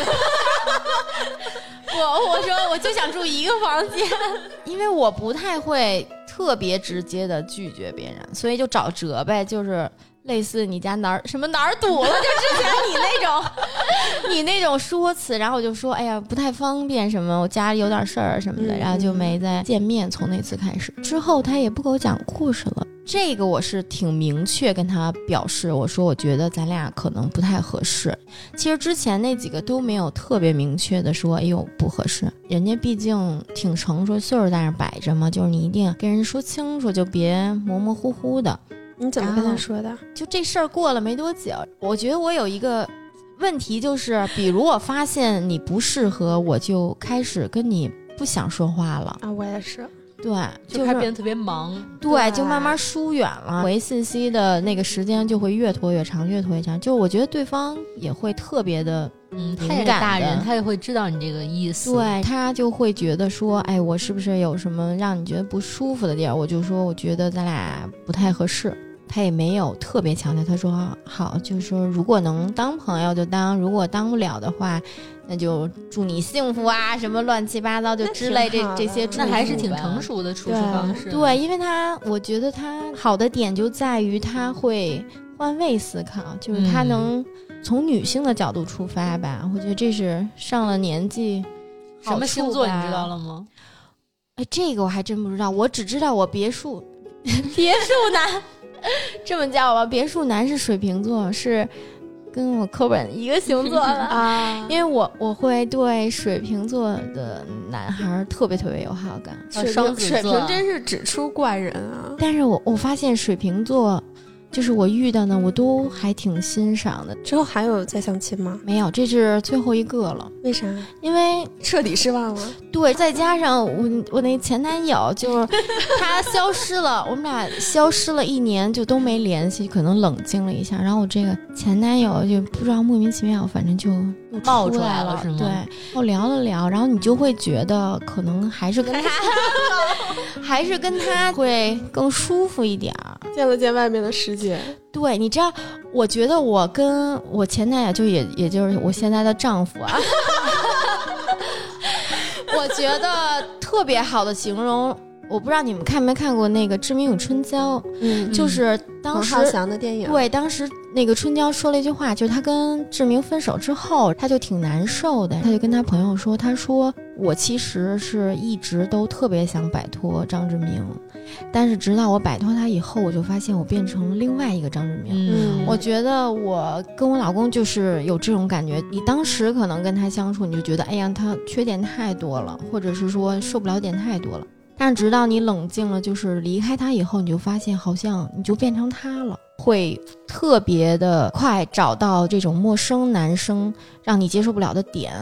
我我说我就想住一个房间，因为我不太会特别直接的拒绝别人，所以就找辙呗，就是类似你家哪儿什么哪儿堵了，就之前你那种 你那种说辞，然后我就说哎呀不太方便什么，我家里有点事儿什么的，嗯然后就没再见面。从那次开始之后，他也不给我讲故事了。这个我是挺明确跟他表示，我说我觉得咱俩可能不太合适。其实之前那几个都没有特别明确的说，哎呦不合适。人家毕竟挺成熟，岁数在那儿摆着嘛，就是你一定跟人说清楚，就别模模糊糊的。你怎么跟他说的？就这事儿过了没多久，我觉得我有一个问题，就是比如我发现你不适合，我就开始跟你不想说话了。啊，我也是。对，就是开始变得特别忙。对，就慢慢疏远了，回信息的那个时间就会越拖越长，越拖越长。就我觉得对方也会特别的，嗯，他也是敏感大人，他也会知道你这个意思。对他就会觉得说，哎，我是不是有什么让你觉得不舒服的地儿？我就说，我觉得咱俩不太合适。他也没有特别强调，他说好，就是说如果能当朋友就当，如果当不了的话，那就祝你幸福啊，什么乱七八糟就之类这这些那还是挺成熟的处事方式。对，因为他，我觉得他好的点就在于他会换位思考，就是他嗯能从女性的角度出发吧。我觉得这是上了年纪什么星座你知道了？吗？哎，这个我还真不知道，我只知道我别墅 别墅男这么叫吧，别墅男是水瓶座，是跟我课本一个星座的。啊，因为我我会对水瓶座的男孩儿特别特别有好感，水瓶水瓶真是只出怪人啊！但是我我发现水瓶座，就是我遇到的，我都还挺欣赏的。之后还有再相亲吗？没有，这是最后一个了，为啥？因为彻底失望了？对，再加上我我那前男友就是 他消失了，我们俩消失了一年，就都没联系，可能冷静了一下。然后我这个前男友就不知道莫名其妙，反正就又冒出来了是吗对，我聊了聊，然后你就会觉得可能还是跟他，还是跟他会更舒服一点儿。见了见外面的世界，对，你知道，我觉得我跟我前男友，就也也就是我现在的丈夫啊，我觉得特别好的形容我不知道你们看没看过那个《志明与春娇》，嗯，就是当时王浩翔的电影，对，当时那个春娇说了一句话，就是她跟志明分手之后，她就挺难受的，她就跟她朋友说，她说我其实是一直都特别想摆脱张志明，但是直到我摆脱他以后，我就发现我变成了另外一个张志明。嗯我觉得我跟我老公就是有这种感觉，你当时可能跟他相处，你就觉得，哎呀，他缺点太多了，或者是说受不了点太多了。但是直到你冷静了，就是离开他以后，你就发现好像你就变成他了，会特别的快找到这种陌生男生让你接受不了的点，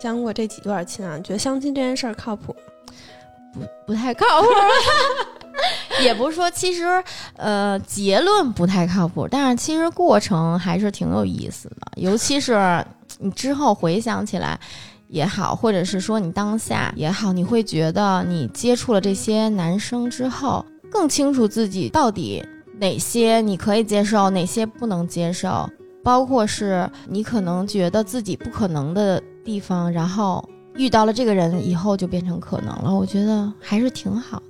相过这几段亲啊，觉得相亲这件事儿靠谱？不不太靠谱。也不是说，其实呃结论不太靠谱，但是其实过程还是挺有意思的，尤其是你之后回想起来也好，或者是说你当下也好，你会觉得你接触了这些男生之后，更清楚自己到底哪些你可以接受，哪些不能接受，包括是你可能觉得自己不可能的地方，然后遇到了这个人以后就变成可能了。我觉得还是挺好。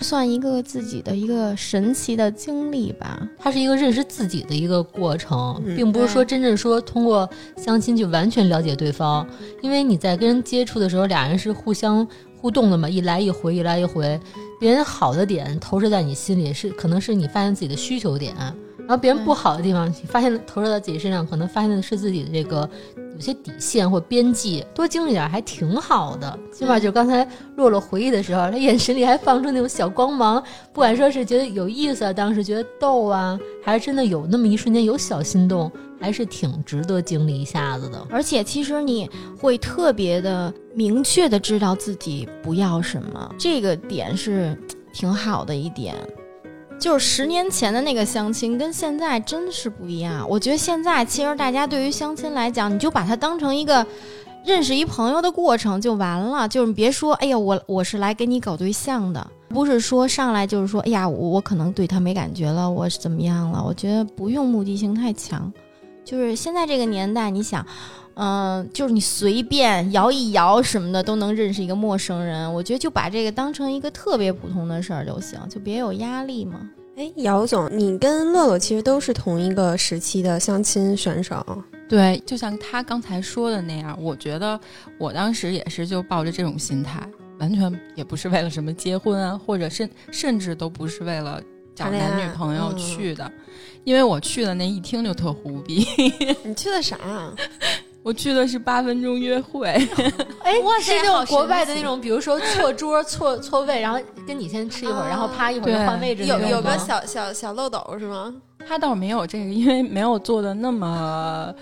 算一个自己的一个神奇的经历吧。它是一个认识自己的一个过程，嗯并不是说真正说通过相亲就完全了解对方，因为你在跟人接触的时候，俩人是互相互动的嘛，一来一回，一来一回，别人好的点投射在你心里是可能是你发现自己的需求点，然后别人不好的地方，你发现投射到自己身上，可能发现的是自己的这个有些底线或边际，多经历点还挺好的。起码就刚才洛洛回忆的时候，他眼神里还放出那种小光芒，不管说是觉得有意思啊，当时觉得逗啊，还是真的有那么一瞬间有小心动，还是挺值得经历一下子的。而且其实你会特别的明确的知道自己不要什么，这个点是挺好的一点。就是十年前的那个相亲跟现在真是不一样。我觉得现在其实大家对于相亲来讲，你就把它当成一个认识一朋友的过程就完了。就是别说，哎呀，我我是来给你搞对象的，不是说上来就是说，哎呀，我我可能对他没感觉了，我是怎么样了？我觉得不用目的性太强。就是现在这个年代，你想，嗯、就是你随便摇一摇什么的都能认识一个陌生人。我觉得就把这个当成一个特别普通的事儿就行，就别有压力嘛。哎，姚总，你跟乐乐其实都是同一个时期的相亲选手，对，就像他刚才说的那样，我觉得我当时也是就抱着这种心态，完全也不是为了什么结婚啊，或者甚甚至都不是为了找男女朋友嗯去的，因为我去的那一听就特胡逼，你去的啥啊？我去的是八分钟约会，哎，哇是那种国外的那种，比如说错桌、错错位，然后跟你先吃一会儿，啊。然后啪一会儿就换位置那有有个小小小漏斗是吗？他倒没有这个，因为没有做的那么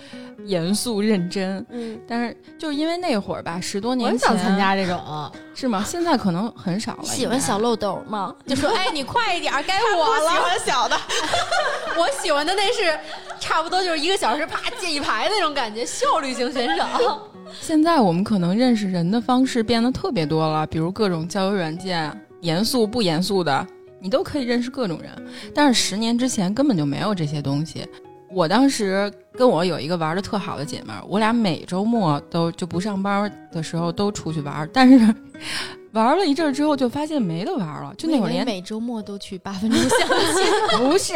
严肃认真。嗯，但是就是因为那会儿吧，十多年想参加这种。是吗？现在可能很少了。喜欢小漏斗吗？就说哎，你快一点，该我了 喜。欢小的，我喜欢的那是差不多就是一个小时啪接一排那种感觉，效率型选手。现在我们可能认识人的方式变得特别多了，比如各种交友软件，严肃不严肃的，你都可以认识各种人。但是十年之前根本就没有这些东西。我当时跟我有一个玩的特好的姐妹儿，我俩每周末都就不上班的时候都出去玩，但是 玩了一阵之后就发现没得玩了，就那会儿连每周末都去八分钟相亲，不是，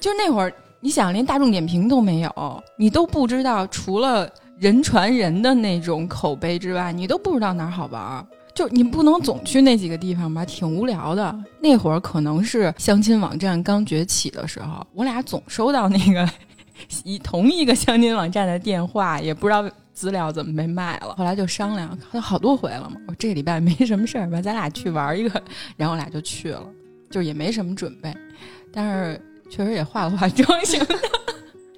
就是那会儿，你想连大众点评都没有，你都不知道，除了人传人的那种口碑之外，你都不知道哪儿好玩儿。就你不能总去那几个地方吧，挺无聊的。那会儿可能是相亲网站刚崛起的时候，我俩总收到那个 以同一个相亲网站的电话，也不知道资料怎么被卖了。后来就商量，好多回了嘛。我这礼拜没什么事儿吧，咱俩去玩一个，然后我俩就去了，就也没什么准备，但是确实也化了化妆型的。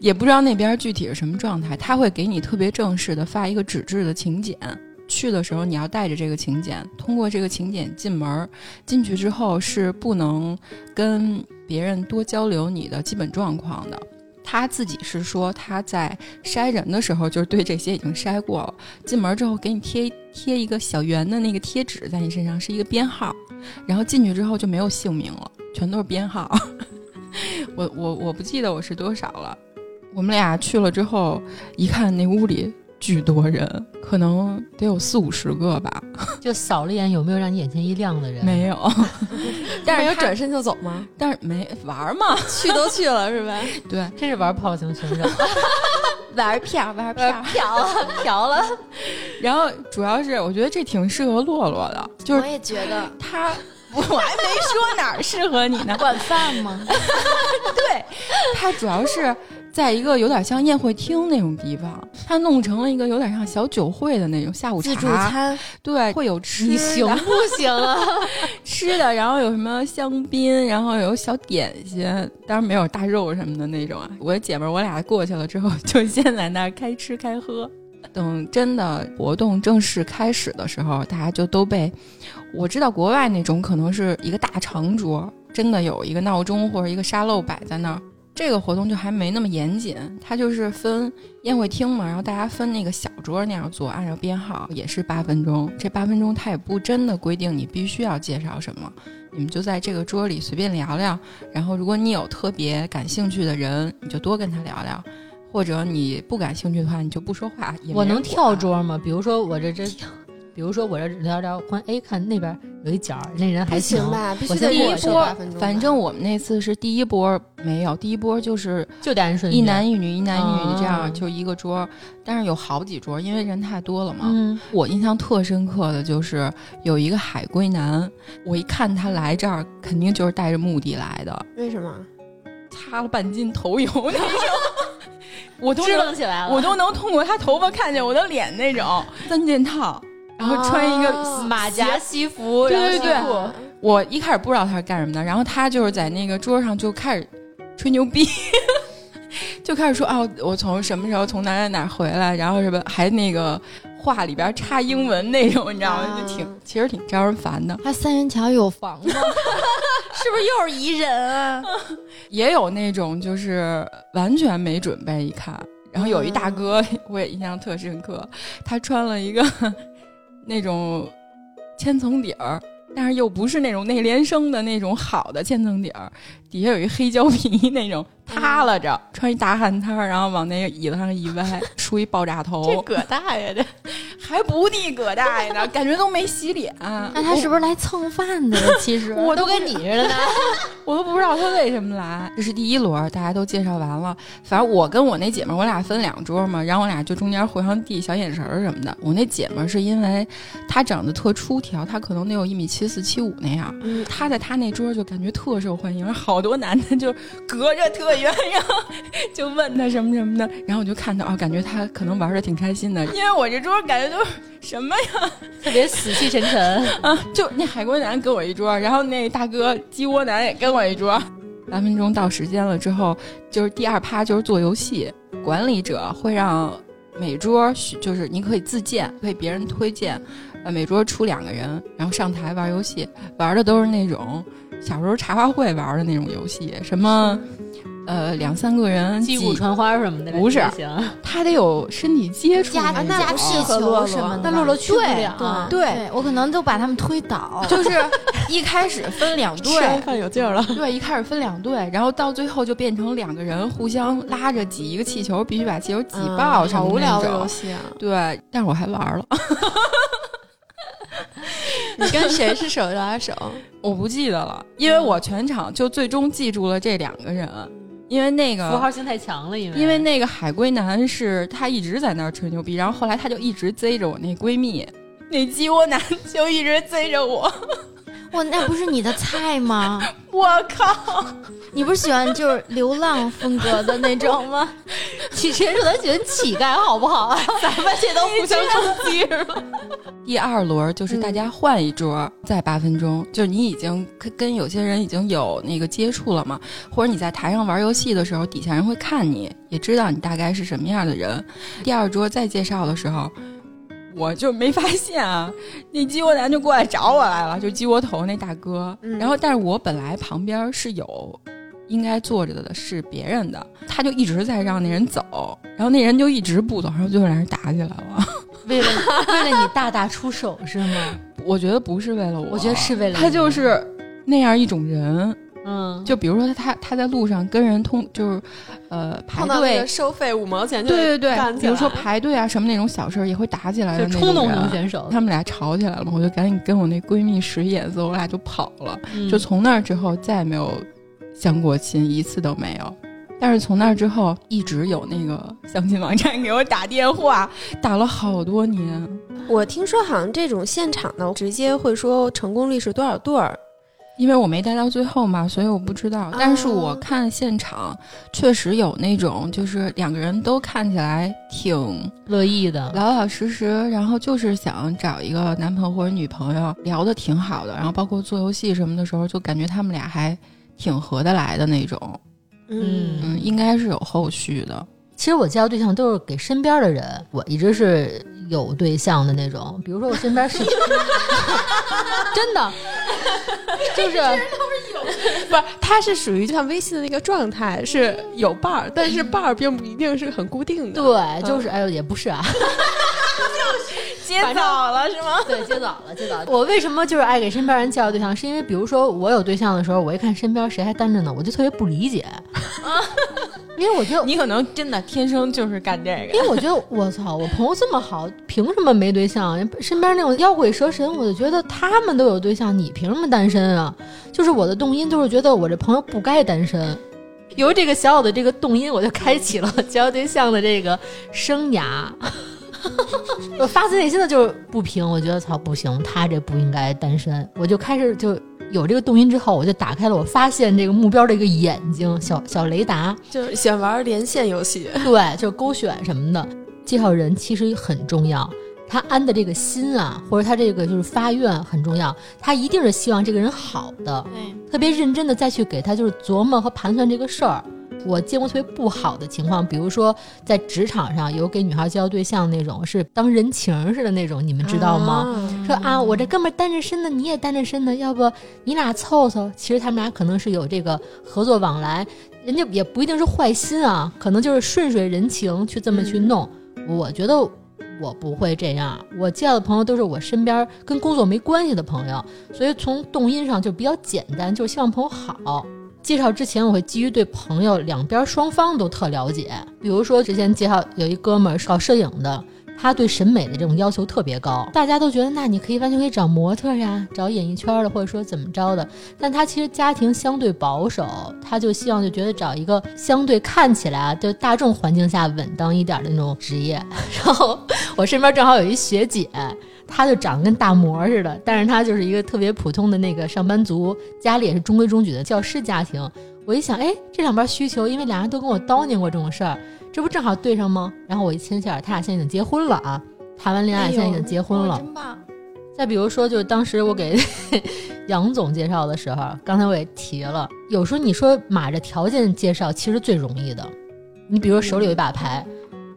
也不知道那边具体是什么状态，他会给你特别正式的发一个纸质的请柬，去的时候你要带着这个请柬，通过这个请柬进门儿，进去之后是不能跟别人多交流你的基本状况的。他自己是说他在筛人的时候，就是对这些已经筛过了。进门之后给你贴贴一个小圆的那个贴纸在你身上，是一个编号，然后进去之后就没有姓名了，全都是编号。我我我不记得我是多少了。我们俩去了之后，一看那屋里巨多人，可能得有四五十个吧。就扫了一眼有没有让你眼前一亮的人？没有，但是有转身就走吗？但是没玩嘛。去都去了是吧？对，真是玩炮型选手，玩票玩票。嫖了嫖了，然后主要是我觉得这挺适合洛洛的，就是我也觉得他，我还没说哪儿适合你呢。管饭吗？对，他主要是在一个有点像宴会厅那种地方，他弄成了一个有点像小酒会的那种下午茶。自助餐，对，会有吃你行不行啊？吃的，然后有什么香槟，然后有小点心，当然没有大肉什么的那种啊。我姐们儿我俩过去了之后，就先在那儿开吃开喝。等真的活动正式开始的时候，大家就都被我知道国外那种可能是一个大长桌，真的有一个闹钟或者一个沙漏摆在那儿。这个活动就还没那么严谨，它就是分宴会厅嘛，然后大家分那个小桌那样坐，按照编号，也是八分钟。这八分钟它也不真的规定你必须要介绍什么，你们就在这个桌里随便聊聊。然后如果你有特别感兴趣的人，你就多跟他聊聊；或者你不感兴趣的话，你就不说话。也我能跳桌吗？比如说我这这，比如说我这聊聊，忽然哎看那边有一角儿，那人还行行吧？必我须得过去先过去八分钟。反正我们那次是第一波没有，第一波就是就得按顺。一男一女，一男一女这哦样就一个桌，但是有好几桌，因为人太多了嘛。嗯，我印象特深刻的就是有一个海归男，我一看他来这儿，肯定就是带着目的来的，为什么？擦了半斤头油那种，我都支能棱起来了。我都能通过他头发看见我的脸那种三件套，然后穿一个哦马甲西服，对对对我一开始不知道他是干什么的，然后他就是在那个桌上就开始吹牛逼，就开始说啊，我从什么时候从哪哪哪回来，然后什么还那个话里边插英文那种，你知道吗？就挺啊其实挺招人烦的。他三元桥有房吗？是不是又是宜人啊？也有那种就是完全没准备一看，然后有一大哥我也印象特深刻，他穿了一个那种千层底儿。但是又不是那种内联升的那种好的千层底儿，底下有一黑胶皮那种塌了着，穿一大汗衫儿，然后往那个椅子上一歪，梳一爆炸头，葛大爷这，还不地葛大爷呢，感觉都没洗脸。那他是不是来蹭饭的？其实我都都跟你似的。我都不知道他为什么来。这是第一轮，大家都介绍完了。反正我跟我那姐们儿，我俩分两桌嘛，然后我俩就中间互相递小眼神儿什么的。我那姐们儿是因为她长得特出挑，她可能得有一米七四、七五那样。嗯，她在她那桌就感觉特受欢迎，好多男的就隔着特远，然后就问他什么什么的。然后我就看他啊，感觉他可能玩的挺开心的，因为我这桌感觉都是什么呀？特别死气沉沉。啊，就那海龟男跟我一桌，然后那大哥鸡窝男也跟我一桌。八分钟到时间了之后，就是第二趴就是做游戏，管理者会让每桌就是你可以自荐，可以别人推荐，呃，每桌出两个人，然后上台玩游戏，玩的都是那种小时候茶话会玩的那种游戏，什么呃两三个人击鼓传花什么的，不是行。他得有身体接触加那种，加那不适气球什么的吧，那洛洛去不对了。啊。对。对。我可能就把他们推倒。就是一开始分两队，吃完饭有劲儿了。对，一开始分两队，然后到最后就变成两个人互相拉着挤一个气球，必须把气球挤爆，好无聊的游戏啊！对，但是我还玩了，你跟谁是手拉手？我不记得了，因为我全场就最终记住了这两个人，因为那个符号性太强了，因为。因为那个海龟男是他一直在那儿吹牛逼，然后后来他就一直追着我那闺蜜，那鸡窝男就一直追着我，哇，那不是你的菜吗？我靠！你不是喜欢就是流浪风格的那种吗？其实是他喜欢乞丐，好不好啊？咱们这都互相攻击？第二轮就是大家换一桌，再八分钟，就是你已经跟跟有些人已经有那个接触了嘛，或者你在台上玩游戏的时候，底下人会看你，也知道你大概是什么样的人。第二桌再介绍的时候，我就没发现啊，那鸡窝男就过来找我来了，就鸡窝头那大哥。嗯然后，但是我本来旁边是有应该坐着的是别人的，他就一直在让那人走，然后那人就一直不走，然后最后两人打起来了。为了为了你大打出手是吗？我觉得不是为了我，我觉得是为了他你就是那样一种人，嗯，就比如说他他在路上跟人通就是呃排队，收费五毛钱就对对对比如说排队啊什么那种小事儿也会打起来的就那种冲动型选手，他们俩吵起来了嘛，我就赶紧跟我那闺蜜使眼色，我俩就跑了。嗯就从那儿之后再也没有相过亲，一次都没有。但是从那之后，一直有那个相亲网站给我打电话，打了好多年。我听说好像这种现场的直接会说成功率是多少对儿，因为我没待到最后嘛，所以我不知道。但是我看现场确实有那种，就是两个人都看起来挺乐意的，老老实实，然后就是想找一个男朋友或者女朋友，聊得挺好的。然后包括做游戏什么的时候，就感觉他们俩还挺合得来的那种。嗯嗯，应该是有后续的。其实我介绍对象都是给身边的人，我一直是有对象的那种。比如说我身边是，真的，就是不是，他是属于就像微信的那个状态，是有伴儿，但是伴儿并不一定是很固定的。对，就是哎呦也不是啊，接早了是吗？对，接早了，接早了。我为什么就是爱给身边人介绍对象？是因为比如说我有对象的时候，我一看身边谁还单着呢，我就特别不理解，因为我觉得你可能真的天生就是干这个。因为我觉得我操，我朋友这么好，凭什么没对象？身边那种妖鬼蛇神，我就觉得他们都有对象，你凭什么单身啊？就是我的动因，就是觉得我这朋友不该单身。由这个小小的这个动因，我就开启了交对象的这个生涯。我发自内心的就是不平，我觉得操不行，他这不应该单身。我就开始就有这个动因之后，我就打开了我发现这个目标的一个眼睛，小小雷达。就是喜欢玩连线游戏，对，就是勾选什么的。介绍人其实很重要，他安的这个心啊，或者他这个就是发愿很重要，他一定是希望这个人好的，对，特别认真的再去给他就是琢磨和盘算这个事儿。我见过特别不好的情况，比如说在职场上有给女孩介绍对象那种，是当人情似的那种，你们知道吗？啊说啊，我这哥们儿单着身的，你也单着身的，要不你俩凑凑？其实他们俩可能是有这个合作往来，人家也不一定是坏心啊，可能就是顺水人情去这么去弄。我觉得我不会这样，我介绍的朋友都是我身边跟工作没关系的朋友，所以从动因上就比较简单，就是希望朋友好。介绍之前，我会基于对朋友两边双方都特了解。比如说，之前介绍有一哥们儿是搞摄影的，他对审美的这种要求特别高，大家都觉得那你可以完全可以找模特呀，找演艺圈的，或者说怎么着的。但他其实家庭相对保守，他就希望就觉得找一个相对看起来啊，就大众环境下稳当一点的那种职业。然后我身边正好有一学姐。他就长得跟大模似的，但是他就是一个特别普通的那个上班族，家里也是中规中矩的教师家庭。我一想，哎，这两边需求，因为俩人都跟我叨念过这种事儿，这不正好对上吗？然后我一牵线，他俩现在已经结婚了啊，谈完恋爱现在已经结婚了。真棒！再比如说，就是当时我给杨总介绍的时候，刚才我也提了，有时候你说码着条件介绍，其实最容易的。你比如手里有一把牌，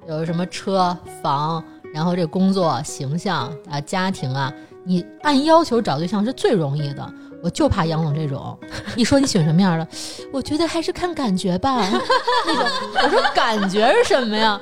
有什么车房，然后这工作、形象啊、家庭啊，你按要求找对象是最容易的。我就怕杨总这种，一说你喜欢什么样的，我觉得还是看感觉吧。那种，我说感觉是什么呀？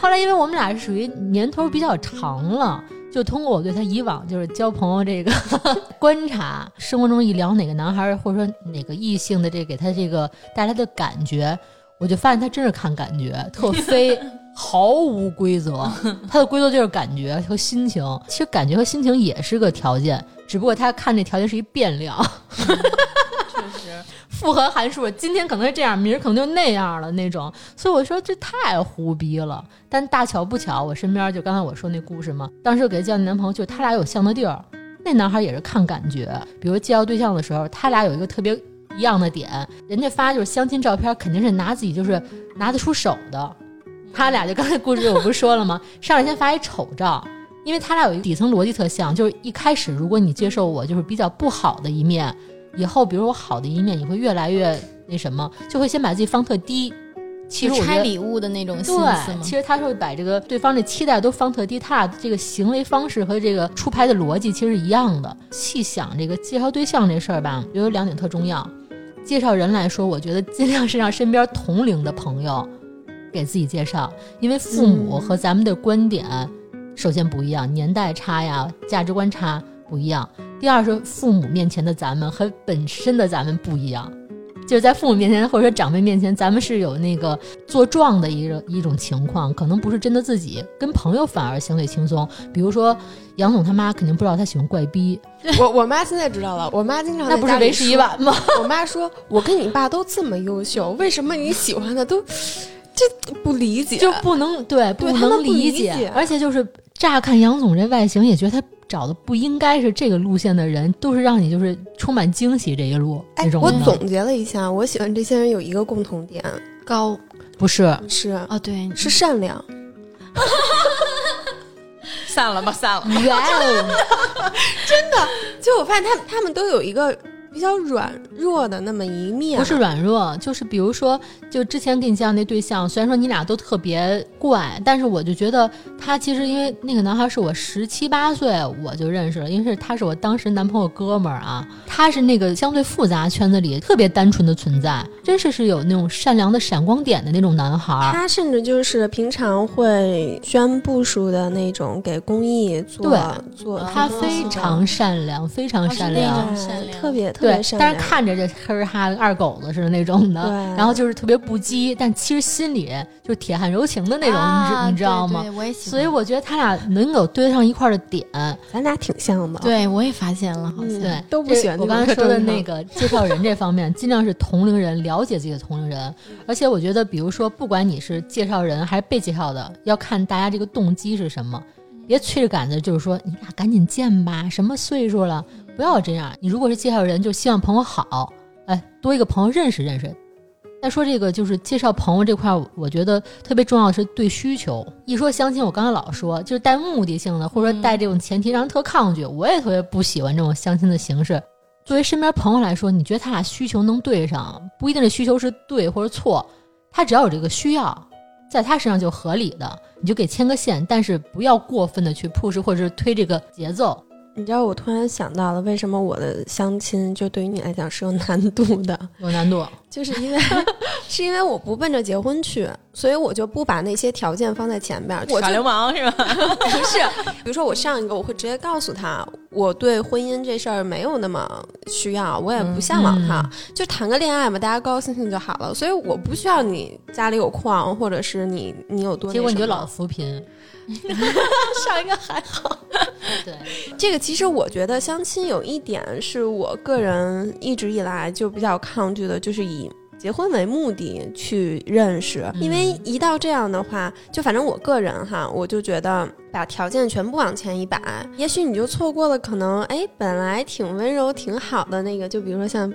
后来因为我们俩是属于年头比较长了。就通过我对他以往就是交朋友这个 观察，生活中一聊哪个男孩或者说哪个异性的这给他这个带来的感觉，我就发现他真是看感觉，特飞，毫无规则。他的规则就是感觉和心情。其实感觉和心情也是个条件，只不过他看这条件是一变量。确实，复合函数，今天可能是这样，明儿可能就那样了那种。所以我说这太胡逼了。但大巧不巧，我身边就刚才我说那故事嘛，当时给他介绍男朋友，就他俩有像的地儿。那男孩也是看感觉，比如介绍对象的时候，他俩有一个特别一样的点，人家发就是相亲照片，肯定是拿自己就是拿得出手的。他俩就刚才故事我不是说了吗？上来先发一丑照。因为他俩有一个底层逻辑特像，就是一开始如果你接受我就是比较不好的一面，以后比如我好的一面，你会越来越那什么，就会先把自己放特低。其实我拆礼物的那种心思对，吗其？实他是会把这个对方的期待都放特低，他俩这个行为方式和这个出牌的逻辑其实是一样的。细想这个介绍对象这事儿吧，我觉得有两点特重要。介绍人来说，我觉得尽量是让身边同龄的朋友给自己介绍，因为父母和咱们的观点首先不一样，年代差呀，价值观差不一样。第二是父母面前的咱们和本身的咱们不一样。就是在父母面前或者说长辈面前，咱们是有那个作状的一个一种情况，可能不是真的自己，跟朋友反而相对轻松。比如说杨总他妈肯定不知道他喜欢怪逼，我我妈现在知道了，我妈经常那不是为时已晚吗？我妈说：“我跟你爸都这么优秀，为什么你喜欢的都这不理解？就不能对不能理解，而且就是乍看杨总这外形，也觉得他找的不应该是这个路线的人，都是让你就是充满惊喜这一路哎。我总结了一下，我喜欢这些人有一个共同点，高。不是。是。哦，对，是善良。散了吧，散了。哇哦，就我发现他们他们都有一个比较软弱的那么一面，不是软弱，就是比如说，就之前给你介绍那对象，虽然说你俩都特别怪，但是我就觉得他其实因为那个男孩是我十七八岁我就认识了，因为是他是我当时男朋友哥们儿啊，他是那个相对复杂圈子里特别单纯的存在，真是是有那种善良的闪光点的那种男孩。他甚至就是平常会宣布署的那种给公益做对做，他非常善良，非常善那良种。善良特别特对别，善良。但是看着这黑儿哈二狗子似的那种的，然后就是特别不羁，但其实心里就是铁汉柔情的那种，你知啊你知道吗？对对我也喜欢。所以我觉得他俩能够对得上一块儿的点。咱俩挺像的，对我也发现了，好像、嗯对，都不喜欢我刚才说的那个介绍人这方面，尽量是同龄人，了解自己的同龄人。而且我觉得，比如说，不管你是介绍人还是被介绍的，要看大家这个动机是什么。别催着赶着，就是说你俩赶紧见吧，什么岁数了，不要这样。你如果是介绍人，就希望朋友好，哎，多一个朋友认识认识。再说这个就是介绍朋友这块儿，我觉得特别重要的是对需求。一说相亲，我刚才老说就是带目的性的，或者说带这种前提，让人特抗拒。我也特别不喜欢这种相亲的形式。作为身边朋友来说，你觉得他俩需求能对上，不一定这需求是对或者错，他只要有这个需要，在他身上就合理的，你就给牵个线，但是不要过分的去 push 或者是推这个节奏。你知道，我突然想到了，为什么我的相亲就对于你来讲是有难度的，有难度，就是因为是因为我不奔着结婚去，所以我就不把那些条件放在前边儿。我耍流氓是吧？不是，比如说我上一个，我会直接告诉他，我对婚姻这事儿没有那么需要，我也不向往它，嗯就谈个恋爱嘛，大家高高兴兴就好了。所以我不需要你家里有矿，或者是你你有多结果你就老扶贫。上一个还好。对，这个其实我觉得相亲有一点是我个人一直以来就比较抗拒的，就是以。结婚为目的去认识，因为一到这样的话，就反正我个人哈，我就觉得把条件全部往前一摆，也许你就错过了可能哎本来挺温柔挺好的那个，就比如说像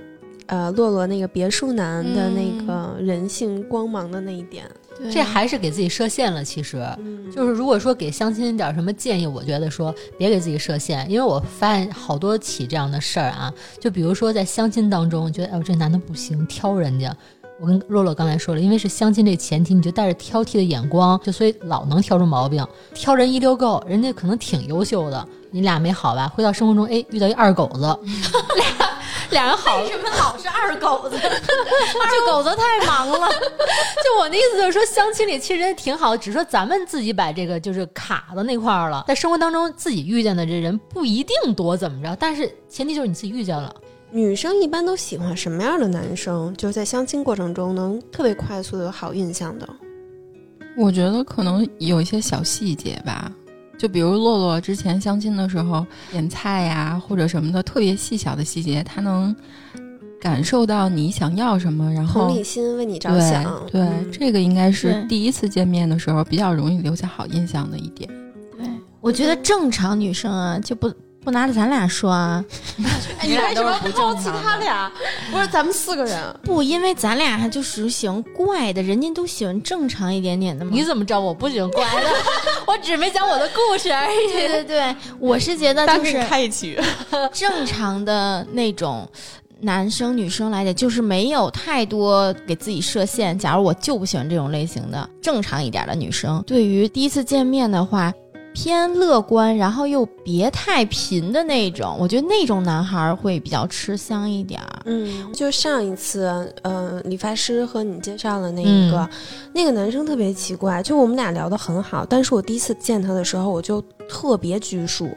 呃洛洛那个别墅男的那个人性光芒的那一点，对这还是给自己设限了。其实，嗯就是如果说给相亲点儿什么建议，我觉得说别给自己设限，因为我发现好多起这样的事儿啊。就比如说在相亲当中，觉得哎呦这男的不行，挑人家。我跟洛洛刚才说了，因为是相亲这前提，你就带着挑剔的眼光，就所以老能挑出毛病。挑人一溜够，人家可能挺优秀的，你俩没好吧？回到生活中，哎，遇到一二狗子，俩 俩人好为什么老是二狗子？二狗子太忙了。就我的意思就是说，相亲里其实人挺好，只是说咱们自己把这个就是卡到那块儿了。在生活当中自己遇见的这人不一定多怎么着，但是前提就是你自己遇见了。女生一般都喜欢什么样的男生？就是在相亲过程中能特别快速的有好印象的。我觉得可能有一些小细节吧，就比如洛洛之前相亲的时候点菜呀或者什么的，特别细小的细节，他能感受到你想要什么，然后同理心为你着对想，对、嗯这个应该是第一次见面的时候比较容易留下好印象的一点。对，我觉得正常女生啊，就不不拿着咱俩说啊，你为什么不抛弃他。俩？不是咱们四个人，不，因为咱俩就属于喜欢怪的，人家都喜欢正常一点点的嘛。你怎么知道我不喜欢怪的？我只没讲我的故事而已。对对对，我是觉得就是 正常的那种男生女生来讲，就是没有太多给自己设限。假如我就不喜欢这种类型的，正常一点的女生，对于第一次见面的话。偏乐观，然后又别太贫的那种，我觉得那种男孩会比较吃香一点儿。嗯，就上一次，呃，理发师和你介绍的那一个，嗯那个男生特别奇怪，就我们俩聊得很好，但是我第一次见他的时候，我就特别拘束。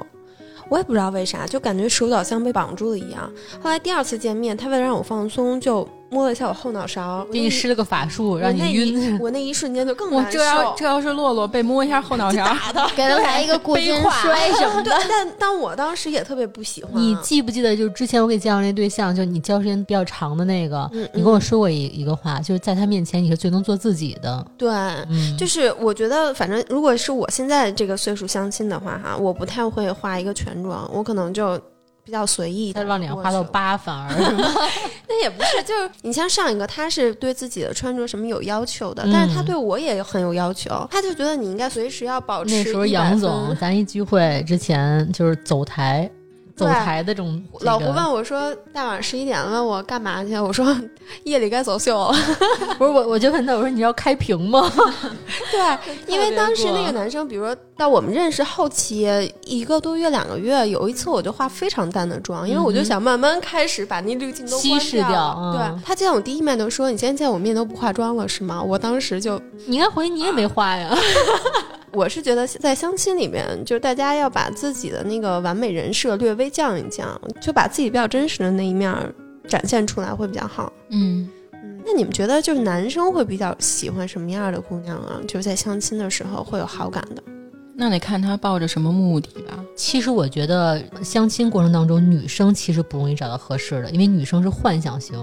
我也不知道为啥，就感觉手脚像被绑住了一样。后来第二次见面，他为了让我放松，就摸了一下我后脑勺，给你施了个法术，让你晕。我那一瞬间就更哇，难受。这要这要是洛洛被摸一下后脑勺，给他来一个过肩摔什么对的。，但但我当时也特别不喜欢。你记不记得，就是之前我给你介绍那对象，就你交时间比较长的那个，嗯你跟我说过一一个话，就是在他面前你是最能做自己的。对，嗯，就是我觉得，反正如果是我现在这个岁数相亲的话，哈，我不太会化一个全妆，我可能就比较随意的。他往脸上画到八，反而那也不是，就是你像上一个，他是对自己的穿着什么有要求的，嗯但是他对我也很有要求，他就觉得你应该随时要保持那时候杨总，咱一聚会之前就是走台，走对台的这种、这个。老胡问我说：“大晚上十一点问我干嘛去？”我说：“夜里该走秀了。不是我，我就问他，我说你要开屏吗？” 对，因为当时那个男生，比如说到我们认识后期一个多月、两个月，有一次我就化非常淡的妆，因为我就想慢慢开始把那滤镜都关稀释掉嗯对他见我第一面就说：“你今天见我面都不化妆了是吗？”我当时就你应该回去你也没化呀。我是觉得在相亲里面，就是大家要把自己的那个完美人设略微降一降，就把自己比较真实的那一面展现出来会比较好。嗯，嗯，那你们觉得就是男生会比较喜欢什么样的姑娘啊？就是在相亲的时候会有好感的。那得看他抱着什么目的吧。其实我觉得相亲过程当中，女生其实不容易找到合适的，因为女生是幻想型，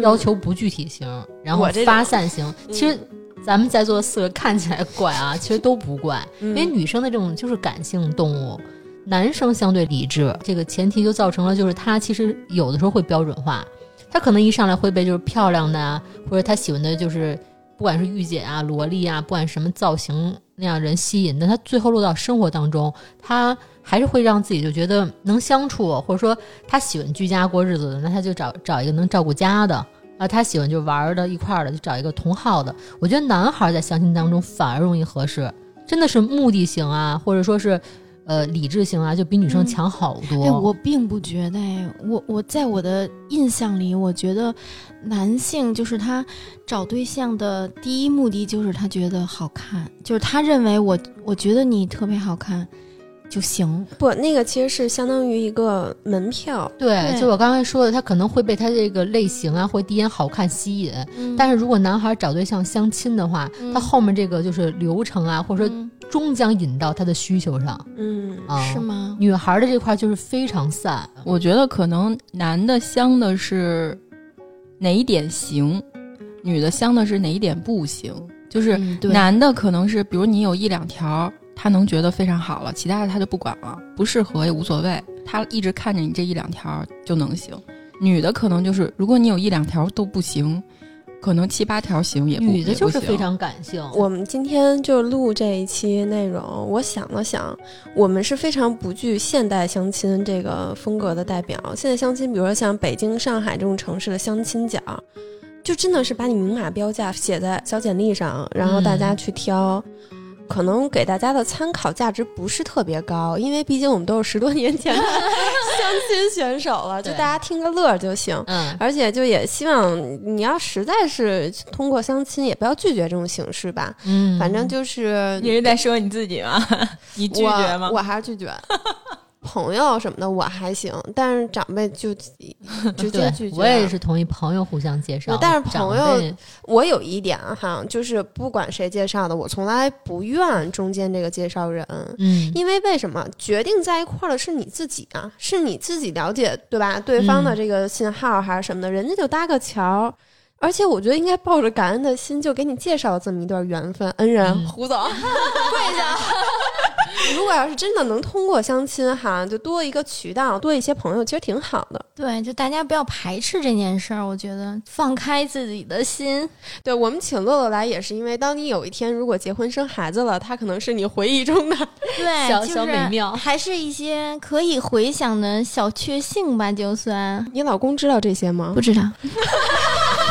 要求不具体型，然后发散型。嗯其实咱们在座的四个看起来怪啊，其实都不怪，嗯，因为女生的这种就是感性动物。男生相对理智，这个前提就造成了，就是他其实有的时候会标准化，他可能一上来会被就是漂亮的啊，或者他喜欢的就是不管是御姐啊、萝莉啊，不管什么造型那样人吸引，但他最后落到生活当中，他还是会让自己就觉得能相处，或者说他喜欢居家过日子的，那他就找找一个能照顾家的。啊，他喜欢就玩儿的一块儿的，就找一个同好的。我觉得男孩儿在相亲当中反而容易合适，真的是目的型啊，或者说是，呃，理智型啊，就比女生强好多。哎，我并不觉得，哎，我我在我的印象里，我觉得男性就是他找对象的第一目的就是他觉得好看，就是他认为我我觉得你特别好看就行。不，那个其实是相当于一个门票。对，对就我刚才说的，他可能会被他这个类型啊，或第一眼好看吸引。嗯但是如果男孩找对象相亲的话，嗯他后面这个就是流程啊，或者说嗯终将引到他的需求上嗯，啊。是吗？女孩的这块就是非常散，我觉得可能男的相的是哪一点行，女的相的是哪一点不行。就是男的可能是，比如你有一两条，他能觉得非常好了，其他的他就不管了，不适合也无所谓，他一直看着你这一两条就能行。女的可能就是，如果你有一两条都不行，可能七八条行也不女的就是非常感性。我们今天就录这一期内容，我想了想，我们是非常不具现代相亲这个风格的代表。现在相亲，比如说像北京、上海这种城市的相亲角，就真的是把你明码标价写在小简历上，然后大家去挑。可能给大家的参考价值不是特别高，因为毕竟我们都是十多年前的 相亲选手了，就大家听个乐就行。嗯，而且就也希望你要实在是通过相亲，也不要拒绝这种形式吧。嗯，反正就是你是在说你自己吗？你拒绝吗我？我还是拒绝。朋友什么的我还行，但是长辈就 直接拒绝。我也是同意朋友互相介绍，但是朋友我有一点哈，就是不管谁介绍的，我从来不怨中间这个介绍人。嗯，因为为什么决定在一块儿的是你自己啊？是你自己了解对吧？对方的嗯这个信号还是什么的，人家就搭个桥儿。而且我觉得应该抱着感恩的心，就给你介绍这么一段缘分。恩人、嗯胡总，跪下。如果要是真的能通过相亲哈，就多一个渠道，多一些朋友，其实挺好的。对，就大家不要排斥这件事儿，我觉得放开自己的心。对我们请乐乐来，也是因为当你有一天如果结婚生孩子了，他可能是你回忆中的对，小小美妙还是一些可以回想的小确幸吧，就算你老公知道这些吗不？知道。